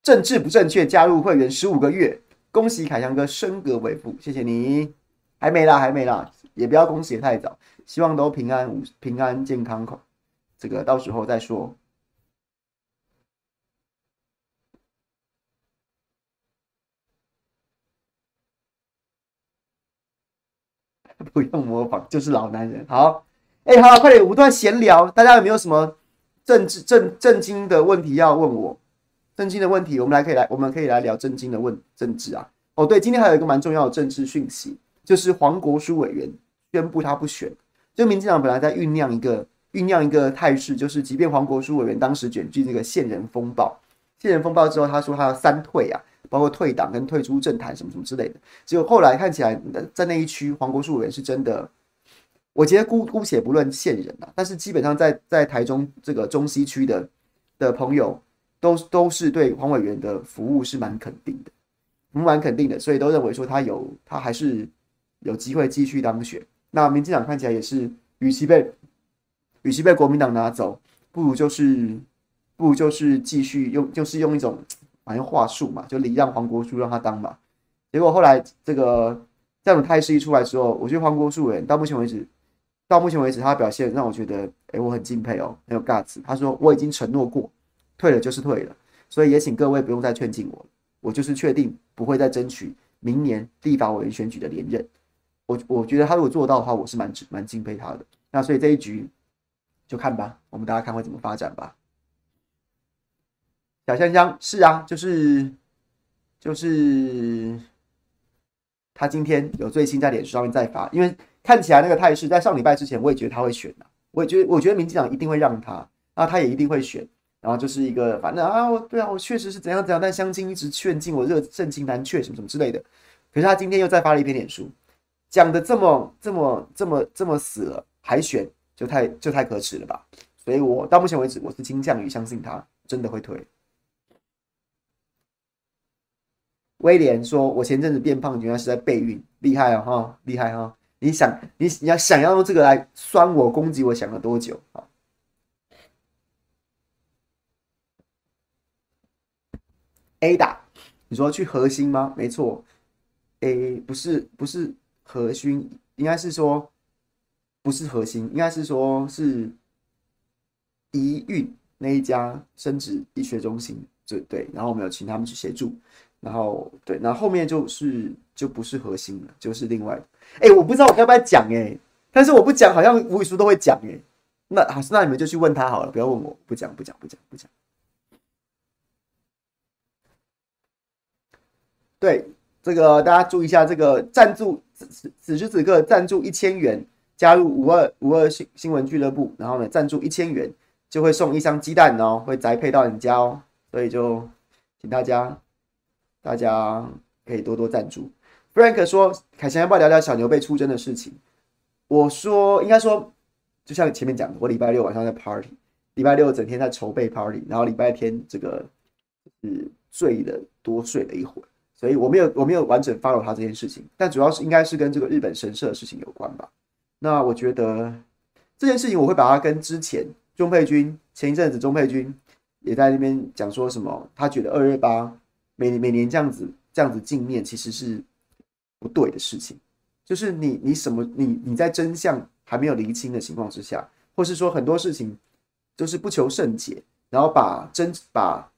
政治不正确，加入会员十五个月，恭喜凯强哥升格为副，谢谢你。还没啦，还没啦，也不要恭喜太早，希望都平安平安健康，这个到时候再说。不用模仿，就是老男人。好，哎、欸，好，快点，我们都在闲聊，大家有没有什么政治政政经的问题要问我？政经的问题，我们来可以来，我们可以来聊政经的问政治啊。哦，对，今天还有一个蛮重要的政治讯息，就是黄国书委员宣布他不选。就民进党本来在酝酿一个酝酿一个态势，就是即便黄国书委员当时卷进这个线人风暴，线人风暴之后，他说他要三退啊。包括退党跟退出政坛什么什么之类的，结果后来看起来在那一区，黄国树委员是真的，我觉得姑姑且不论现人啊，但是基本上在在台中这个中西区的的朋友都都是对黄委员的服务是蛮肯定的，蛮肯定的，所以都认为说他有他还是有机会继续当选。那民进党看起来也是，与其被与其被国民党拿走，不如就是不如就是继续用就是用一种。反正话术嘛，就礼让黄国书让他当嘛。结果后来这个这种态势一出来之后，我觉得黄国书委员到目前为止，到目前为止他的表现让我觉得，哎，我很敬佩哦，很有 guts。他说我已经承诺过，退了就是退了，所以也请各位不用再劝进我，我就是确定不会再争取明年立法委员选举的连任。我我觉得他如果做到的话，我是蛮蛮敬佩他的。那所以这一局就看吧，我们大家看会怎么发展吧。小香香是啊，就是就是他今天有最新在脸书上面再发，因为看起来那个态势，在上礼拜之前我也觉得他会选的，我也觉得我觉得民进党一定会让他，那他也一定会选，然后就是一个反正啊，对啊，我确实是怎样怎样，但相亲一直劝进我，热盛情难却，什么什么之类的。可是他今天又再发了一篇脸书，讲的这么这么这么这么死了还选，就太就太可耻了吧？所以我到目前为止，我是倾向于相信他真的会退。威廉说：“我前阵子变胖，原来是在备孕，厉害哦，哈，厉害哈！你想，你你要想要用这个来酸我、攻击我，想了多久啊？”A 打你说去核心吗？没错，A 不是不是核心，应该是说不是核心，应该是说是宜蕴那一家生殖医学中心，对对，然后我们有请他们去协助。然后对，然后后面就是就不是核心了，就是另外的。哎，我不知道我该不该讲哎，但是我不讲，好像吴宇书都会讲哎。那好，那你们就去问他好了，不要问我，不讲不讲不讲不讲。对，这个大家注意一下，这个赞助此此此时此刻赞助一千元加入五二五二新新闻俱乐部，然后呢赞助一千元就会送一箱鸡蛋哦，会宅配到你家哦，所以就请大家。大家可以多多赞助。Frank 说：“凯翔要不要聊聊小牛被出征的事情？”我说：“应该说，就像前面讲的，我礼拜六晚上在 party，礼拜六整天在筹备 party，然后礼拜天这个是醉了多睡了一会儿，所以我没有我没有完整 follow 他这件事情。但主要是应该是跟这个日本神社的事情有关吧。那我觉得这件事情我会把它跟之前钟佩君前一阵子钟佩君也在那边讲说什么，他觉得二月八。每每年这样子这样子镜面其实是不对的事情，就是你你什么你你在真相还没有厘清的情况之下，或是说很多事情就是不求甚解，然后把真把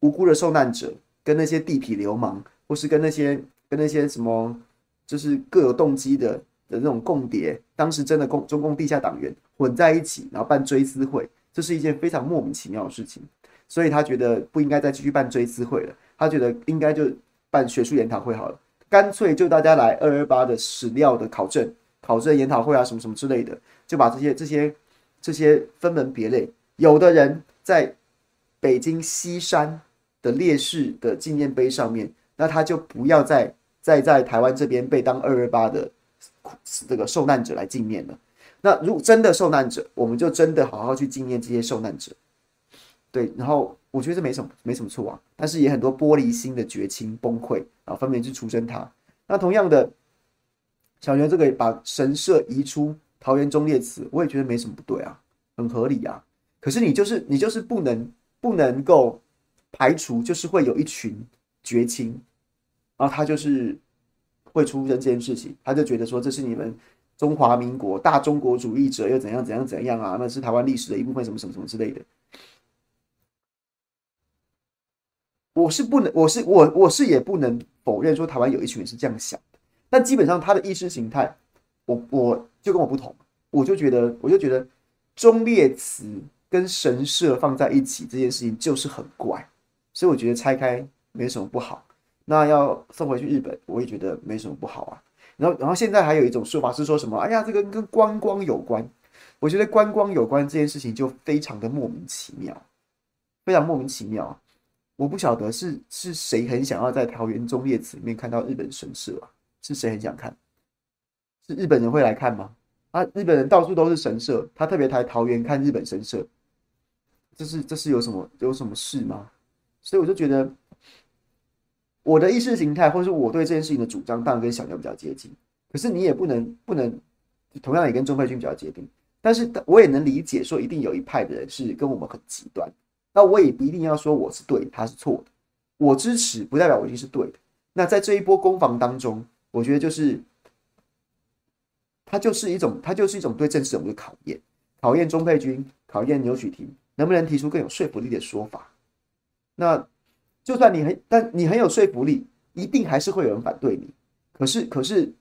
无辜的受难者跟那些地痞流氓，或是跟那些跟那些什么就是各有动机的的那种共谍，当时真的共中共地下党员混在一起，然后办追思会，这是一件非常莫名其妙的事情，所以他觉得不应该再继续办追思会了。他觉得应该就办学术研讨会好了，干脆就大家来二二八的史料的考证、考证研讨会啊，什么什么之类的，就把这些这些这些分门别类。有的人在北京西山的烈士的纪念碑上面，那他就不要再再在台湾这边被当二二八的这个受难者来纪念了。那如果真的受难者，我们就真的好好去纪念这些受难者。对，然后。我觉得这没什么，没什么错啊。但是也很多玻璃心的绝情崩溃啊，分别去出征他。那同样的，小牛这个把神社移出桃园忠烈祠，我也觉得没什么不对啊，很合理啊。可是你就是你就是不能不能够排除，就是会有一群绝情，然后他就是会出征这件事情，他就觉得说这是你们中华民国大中国主义者又怎样怎样怎样啊？那是台湾历史的一部分，什么什么什么之类的。我是不能，我是我我是也不能否认说台湾有一群人是这样想的，但基本上他的意识形态，我我就跟我不同，我就觉得我就觉得忠烈祠跟神社放在一起这件事情就是很怪，所以我觉得拆开没什么不好。那要送回去日本，我也觉得没什么不好啊。然后然后现在还有一种说法是说什么？哎呀，这个跟观光有关，我觉得观光有关这件事情就非常的莫名其妙，非常莫名其妙。我不晓得是是谁很想要在桃园中列祠里面看到日本神社啊？是谁很想看？是日本人会来看吗？啊，日本人到处都是神社，他特别来桃园看日本神社，这是这是有什么有什么事吗？所以我就觉得，我的意识形态或是我对这件事情的主张，当然跟小牛比较接近。可是你也不能不能，同样也跟钟佩君比较接近。但是我也能理解，说一定有一派的人是跟我们很极端。那我也不一定要说我是对，他是错的。我支持不代表我一定是对的。那在这一波攻防当中，我觉得就是，它就是一种，它就是一种对政治人物的考验，考验钟佩君，考验牛煦庭能不能提出更有说服力的说法。那就算你很，但你很有说服力，一定还是会有人反对你。可是，可是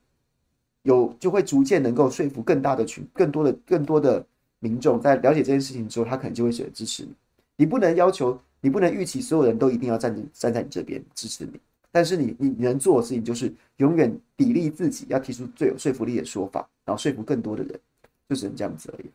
有就会逐渐能够说服更大的群、更多的、更多的民众，在了解这件事情之后，他可能就会选择支持你。你不能要求，你不能预期所有人都一定要站站在你这边支持你，但是你你能做的事情就是永远砥砺自己，要提出最有说服力的说法，然后说服更多的人，就只能这样子而已。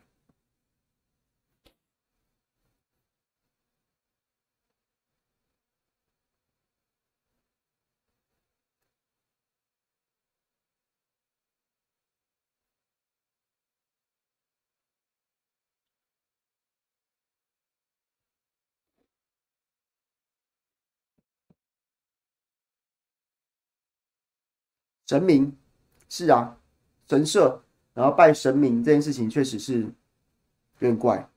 神明是啊，神社，然后拜神明这件事情确实是有点怪，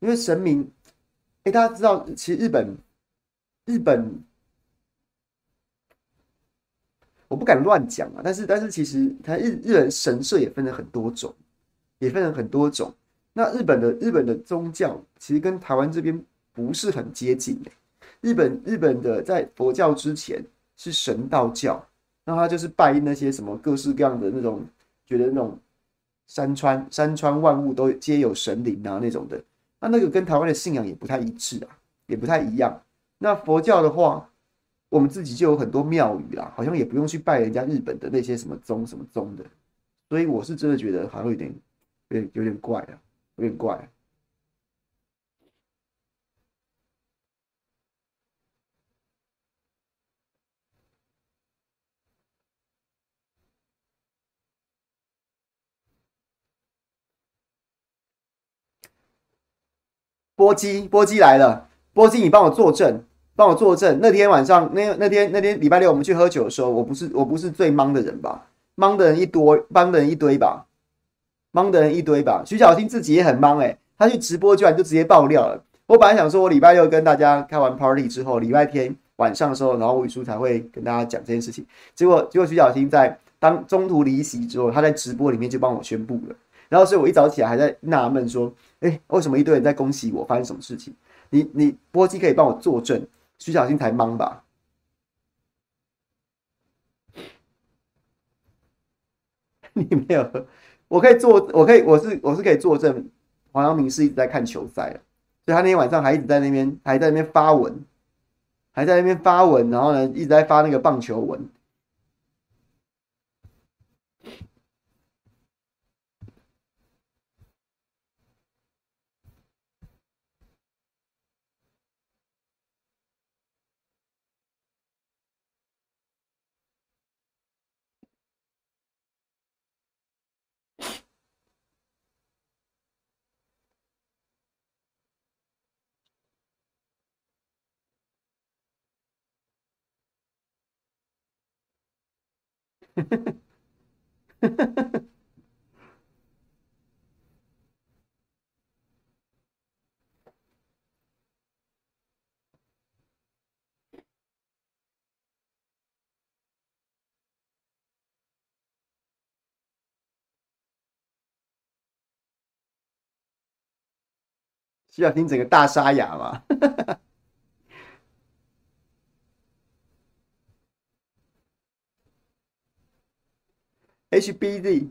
因为神明，哎，大家知道，其实日本，日本，我不敢乱讲啊，但是但是其实它日日本神社也分了很多种，也分了很多种。那日本的日本的宗教其实跟台湾这边不是很接近的，日本日本的在佛教之前是神道教。那他就是拜那些什么各式各样的那种，觉得那种山川山川万物都皆有神灵啊那种的，那那个跟台湾的信仰也不太一致啊，也不太一样。那佛教的话，我们自己就有很多庙宇啦，好像也不用去拜人家日本的那些什么宗什么宗的，所以我是真的觉得好像有点有点有点怪啊，有点怪啊。波基，波基来了。波基，你帮我作证，帮我作证。那天晚上，那那天那天礼拜六我们去喝酒的时候，我不是我不是最忙的人吧？忙的人一多，忙的人一堆吧？忙的人一堆吧？徐小新自己也很忙诶，他去直播居然就直接爆料了。我本来想说，我礼拜六跟大家开完 party 之后，礼拜天晚上的时候，然后吴宇舒才会跟大家讲这件事情。结果结果徐小新在当中途离席之后，他在直播里面就帮我宣布了。然后所以我一早起来还在纳闷说。哎，为什么一堆人在恭喜我？发生什么事情？你你波基可以帮我作证，徐小新才忙吧？你没有，我可以作，我可以，我是我是可以作证。黄阳明是一直在看球赛，所以他那天晚上还一直在那边，还在那边发文，还在那边发文，然后呢一直在发那个棒球文。需要听整个大沙哑吗？？HBZ，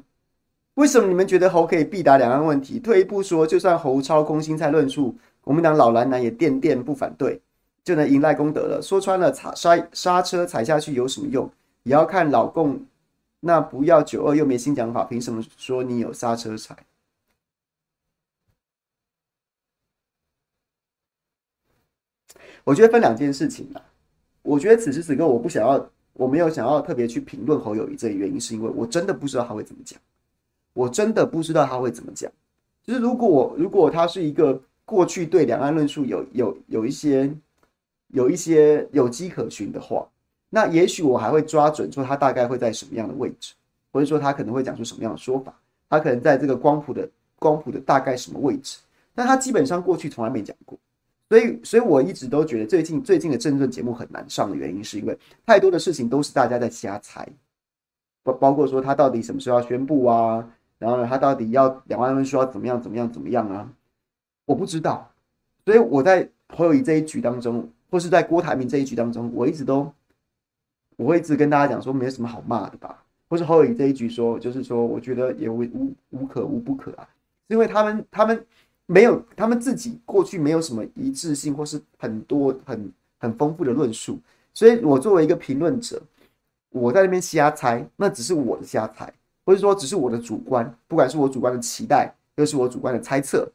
为什么你们觉得侯可以必答两岸问题？退一步说，就算侯超空心菜论述，国民党老蓝男也电电不反对，就能迎来功德了。说穿了，踩刹刹车踩下去有什么用？也要看老共。那不要九二又没新讲法，凭什么说你有刹车踩？我觉得分两件事情啊。我觉得此时此刻我不想要，我没有想要特别去评论侯友谊这个原因，是因为我真的不知道他会怎么讲。我真的不知道他会怎么讲。就是如果如果他是一个过去对两岸论述有有有一些有一些有迹可循的话。那也许我还会抓准说他大概会在什么样的位置，或者说他可能会讲出什么样的说法，他可能在这个光谱的光谱的大概什么位置，但他基本上过去从来没讲过，所以所以我一直都觉得最近最近的政论节目很难上的原因，是因为太多的事情都是大家在瞎猜，包包括说他到底什么时候要宣布啊，然后他到底要两岸论述要怎么样怎么样怎么样啊，我不知道，所以我在侯友谊这一局当中，或是在郭台铭这一局当中，我一直都。我会一直跟大家讲说，没有什么好骂的吧，或是侯友谊这一局说，就是说，我觉得也无无无可无不可啊，因为他们他们没有他们自己过去没有什么一致性，或是很多很很丰富的论述，所以我作为一个评论者，我在那边瞎猜，那只是我的瞎猜，或者说只是我的主观，不管是我主观的期待，又是我主观的猜测，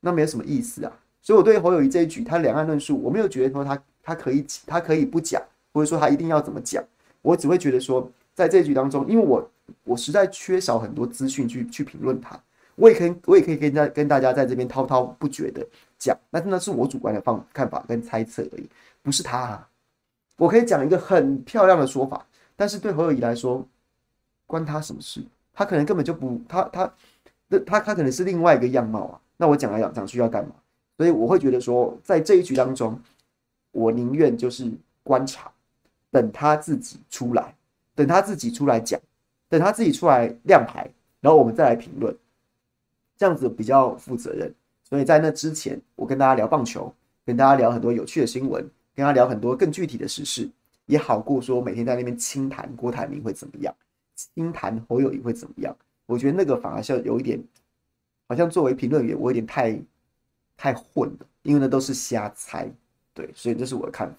那没有什么意思啊。所以我对侯友谊这一句他两岸论述，我没有觉得说他他可以他可以不讲。或者说他一定要怎么讲，我只会觉得说，在这一局当中，因为我我实在缺少很多资讯去去评论他，我也可以我也可以跟大跟大家在这边滔滔不绝的讲，那真的是我主观的放看法跟猜测而已，不是他啊。我可以讲一个很漂亮的说法，但是对侯友宜来说，关他什么事？他可能根本就不他他那他他可能是另外一个样貌啊。那我讲来讲讲去要干嘛？所以我会觉得说，在这一局当中，我宁愿就是观察。等他自己出来，等他自己出来讲，等他自己出来亮牌，然后我们再来评论，这样子比较负责任。所以在那之前，我跟大家聊棒球，跟大家聊很多有趣的新闻，跟他聊很多更具体的时事，也好过说每天在那边轻谈郭台铭会怎么样，轻谈侯友宜会怎么样。我觉得那个反而是有一点，好像作为评论员，我有点太太混了，因为那都是瞎猜。对，所以这是我的看法。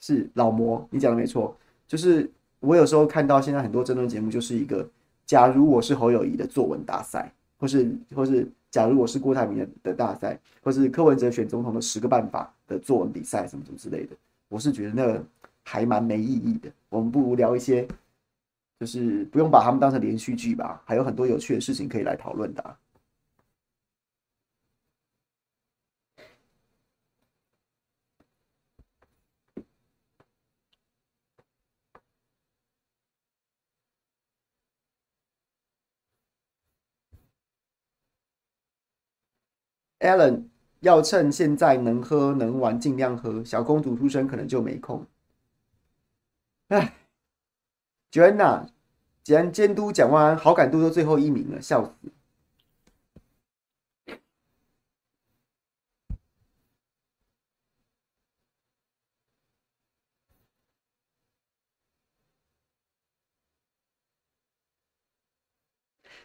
是老魔，你讲的没错。就是我有时候看到现在很多争论节目，就是一个假如我是侯友谊的作文大赛，或是或是假如我是郭台铭的的大赛，或是柯文哲选总统的十个办法的作文比赛，什么什么之类的。我是觉得那还蛮没意义的。我们不如聊一些，就是不用把他们当成连续剧吧，还有很多有趣的事情可以来讨论的。Allen 要趁现在能喝能玩尽量喝，小公主出生可能就没空。哎，Joanna，既然监督蒋万安好感度都最后一名了，笑死。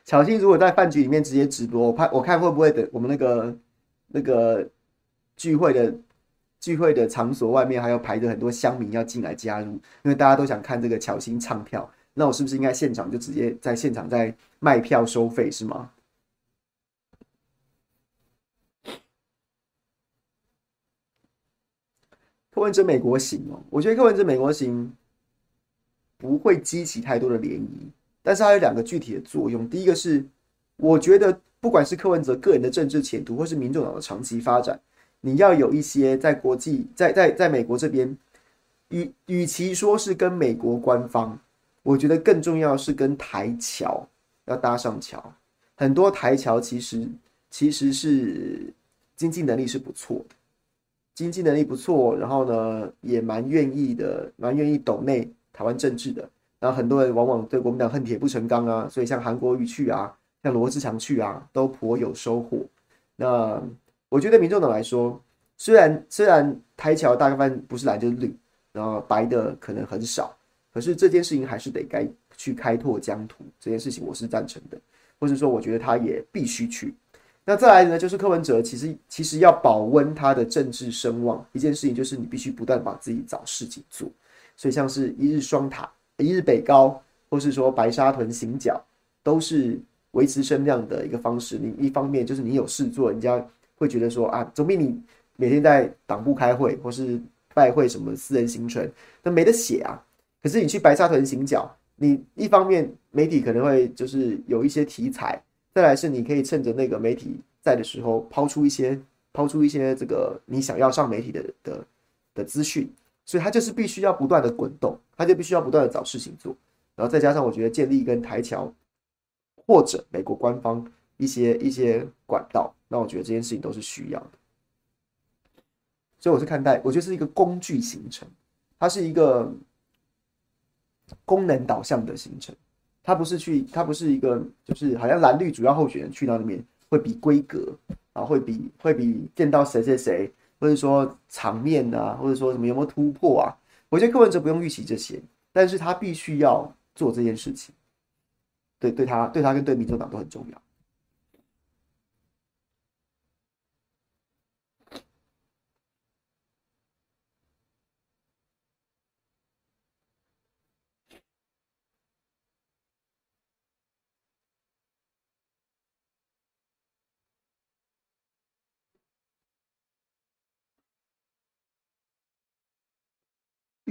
巧芯如果在饭局里面直接直播，我怕我看会不会等我们那个那个聚会的聚会的场所外面还要排着很多乡民要进来加入，因为大家都想看这个巧芯唱票，那我是不是应该现场就直接在现场在卖票收费是吗？柯文哲美国行哦，我觉得柯文哲美国行不会激起太多的涟漪。但是它有两个具体的作用。第一个是，我觉得不管是柯文哲个人的政治前途，或是民众党的长期发展，你要有一些在国际、在在在美国这边，与与其说是跟美国官方，我觉得更重要是跟台侨要搭上桥。很多台侨其实其实是经济能力是不错的，经济能力不错，然后呢也蛮愿意的，蛮愿意抖内台湾政治的。然后很多人往往对国民党恨铁不成钢啊，所以像韩国瑜去啊，像罗志祥去啊，都颇有收获。那我觉得民众党来说，虽然虽然台桥大概分不是蓝就是绿，然后白的可能很少，可是这件事情还是得该去开拓疆土，这件事情我是赞成的，或者说我觉得他也必须去。那再来呢，就是柯文哲其实其实要保温他的政治声望，一件事情就是你必须不断把自己找事情做，所以像是一日双塔。一日北高，或是说白沙屯行脚，都是维持声量的一个方式。你一方面就是你有事做，人家会觉得说啊，总比你每天在党部开会或是拜会什么私人行程，那没得写啊。可是你去白沙屯行脚，你一方面媒体可能会就是有一些题材，再来是你可以趁着那个媒体在的时候抛出一些抛出一些这个你想要上媒体的的的资讯。所以他就是必须要不断的滚动，他就必须要不断的找事情做，然后再加上我觉得建立跟台桥或者美国官方一些一些管道，那我觉得这件事情都是需要的。所以我是看待，我觉得是一个工具行程，它是一个功能导向的形成，它不是去，它不是一个就是好像蓝绿主要候选人去到那边会比规格啊，会比会比见到谁谁谁。或者说场面啊，或者说什么有没有突破啊？我觉得柯文哲不用预期这些，但是他必须要做这件事情。对，对他，对他跟对民众党都很重要。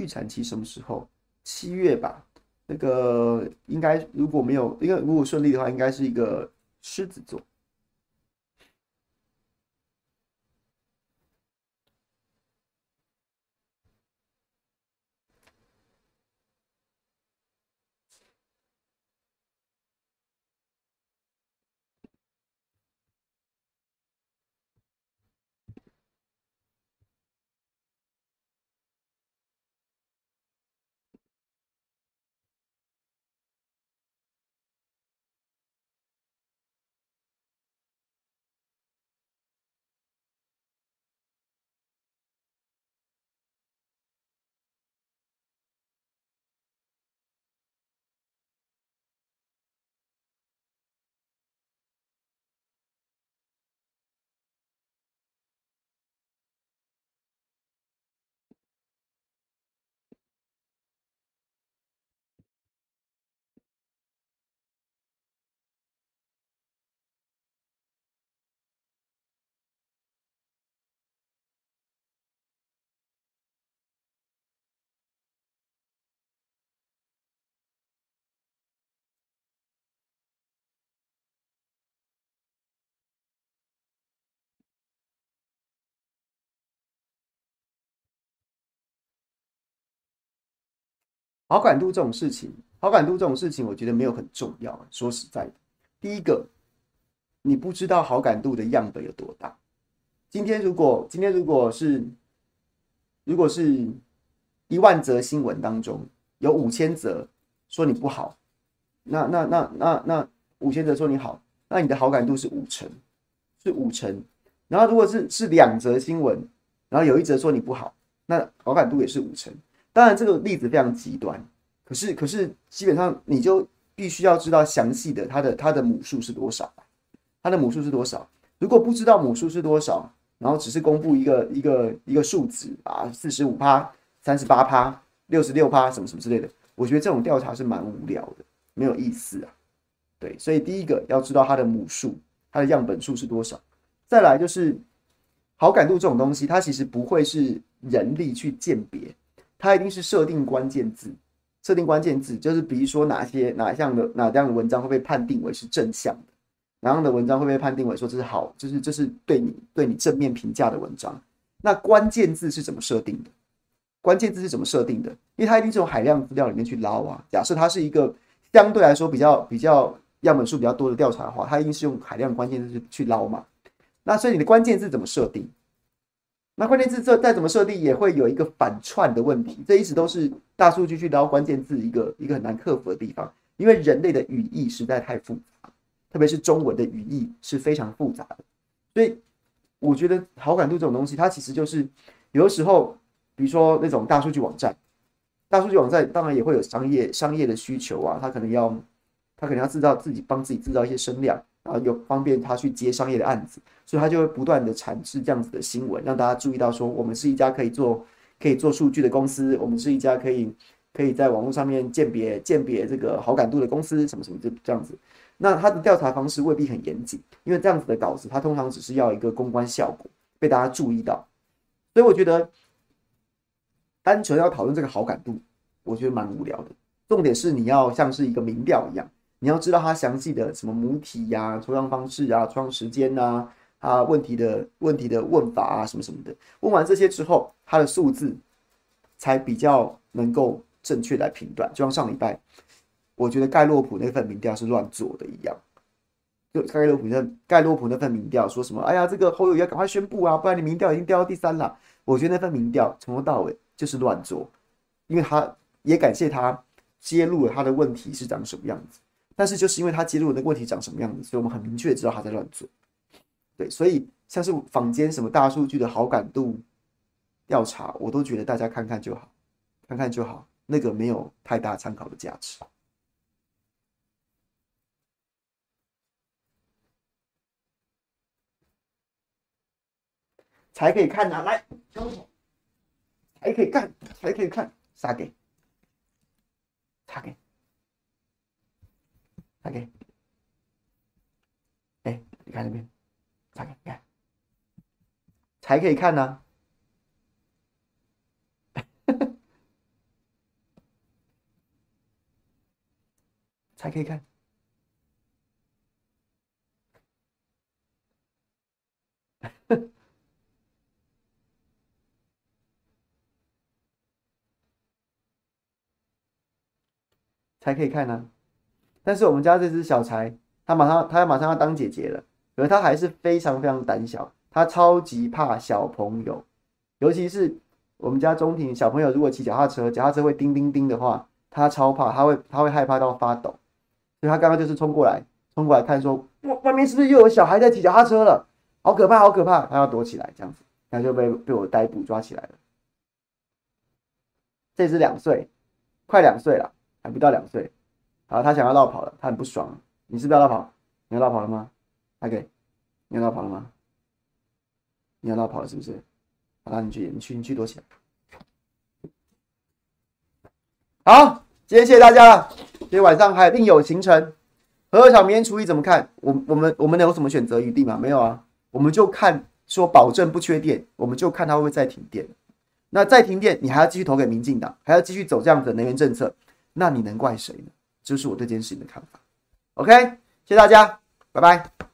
预产期什么时候？七月吧。那个应该如果没有，因为如果顺利的话，应该是一个狮子座。好感度这种事情，好感度这种事情，我觉得没有很重要。说实在的，第一个，你不知道好感度的样本有多大。今天如果今天如果是，如果是一万则新闻当中有五千则说你不好，那那那那那五千则说你好，那你的好感度是五成，是五成。然后如果是是两则新闻，然后有一则说你不好，那好感度也是五成。当然，这个例子非常极端，可是，可是基本上你就必须要知道详细的它的它的母数是多少，它的母数是多少。如果不知道母数是多少，然后只是公布一个一个一个数字啊，四十五趴、三十八趴、六十六趴什么什么之类的，我觉得这种调查是蛮无聊的，没有意思啊。对，所以第一个要知道它的母数，它的样本数是多少。再来就是好感度这种东西，它其实不会是人力去鉴别。它一定是设定关键字，设定关键字就是比如说哪些哪项的哪样的文章会被判定为是正向的，哪样的文章会被判定为说这是好，就是这是对你对你正面评价的文章。那关键字是怎么设定的？关键字是怎么设定的？因为它一定是从海量资料里面去捞啊。假设它是一个相对来说比较比较样本数比较多的调查的话，它一定是用海量关键字去捞嘛。那所以你的关键字怎么设定？那关键字这再怎么设定，也会有一个反串的问题。这一直都是大数据去捞关键字一个一个很难克服的地方，因为人类的语义实在太复杂，特别是中文的语义是非常复杂的。所以我觉得好感度这种东西，它其实就是有的时候，比如说那种大数据网站，大数据网站当然也会有商业商业的需求啊，它可能要它可能要制造自己帮自己制造一些声量。然后又方便他去接商业的案子，所以他就会不断的产生这样子的新闻，让大家注意到说，我们是一家可以做可以做数据的公司，我们是一家可以可以在网络上面鉴别鉴别这个好感度的公司，什么什么就这样子。那他的调查方式未必很严谨，因为这样子的稿子，他通常只是要一个公关效果，被大家注意到。所以我觉得，单纯要讨论这个好感度，我觉得蛮无聊的。重点是你要像是一个民调一样。你要知道它详细的什么母体呀、抽样方式啊、抽样时间呐、啊、问题的问题的问法啊什么什么的，问完这些之后，它的数字才比较能够正确来评断。就像上礼拜，我觉得盖洛普那份民调是乱做的一样。就盖洛普那盖洛普那份民调说什么？哎呀，这个侯友要赶快宣布啊，不然你民调已经掉到第三了。我觉得那份民调从头到尾就是乱做，因为他也感谢他揭露了他的问题是长什么样子。但是就是因为他揭露的问题长什么样子，所以我们很明确知道他在乱做。对，所以像是坊间什么大数据的好感度调查，我都觉得大家看看就好，看看就好，那个没有太大参考的价值。才可以看哪、啊、来，才可以看，才可以看，杀给，杀给。OK，哎，你看那边，查看，看，才可以看呢、才可以看，才可以看呢、但是我们家这只小柴，它马上它要马上要当姐姐了，可是它还是非常非常胆小，它超级怕小朋友，尤其是我们家中庭小朋友如果骑脚踏车，脚踏车会叮叮叮的话，它超怕，它会它会害怕到发抖，所以它刚刚就是冲过来冲过来看说，哇，外面是不是又有小孩在骑脚踏车了？好可怕，好可怕，它要躲起来这样子，他就被被我逮捕抓起来了。这只两岁，快两岁了，还不到两岁。好，他想要落跑了，他很不爽。你是不要落跑？你要落跑了吗？OK，你要落跑了吗？你要落跑了是不是？好，那你去，你去，你去躲起来。好，今天谢谢大家了。今天晚上还另有行程。何小明天除役怎么看？我我们我们能有什么选择余地吗？没有啊，我们就看说保证不缺电，我们就看它会不会再停电。那再停电，你还要继续投给民进党，还要继续走这样子的能源政策，那你能怪谁呢？就是我对这件事情的看法。OK，谢谢大家，拜拜。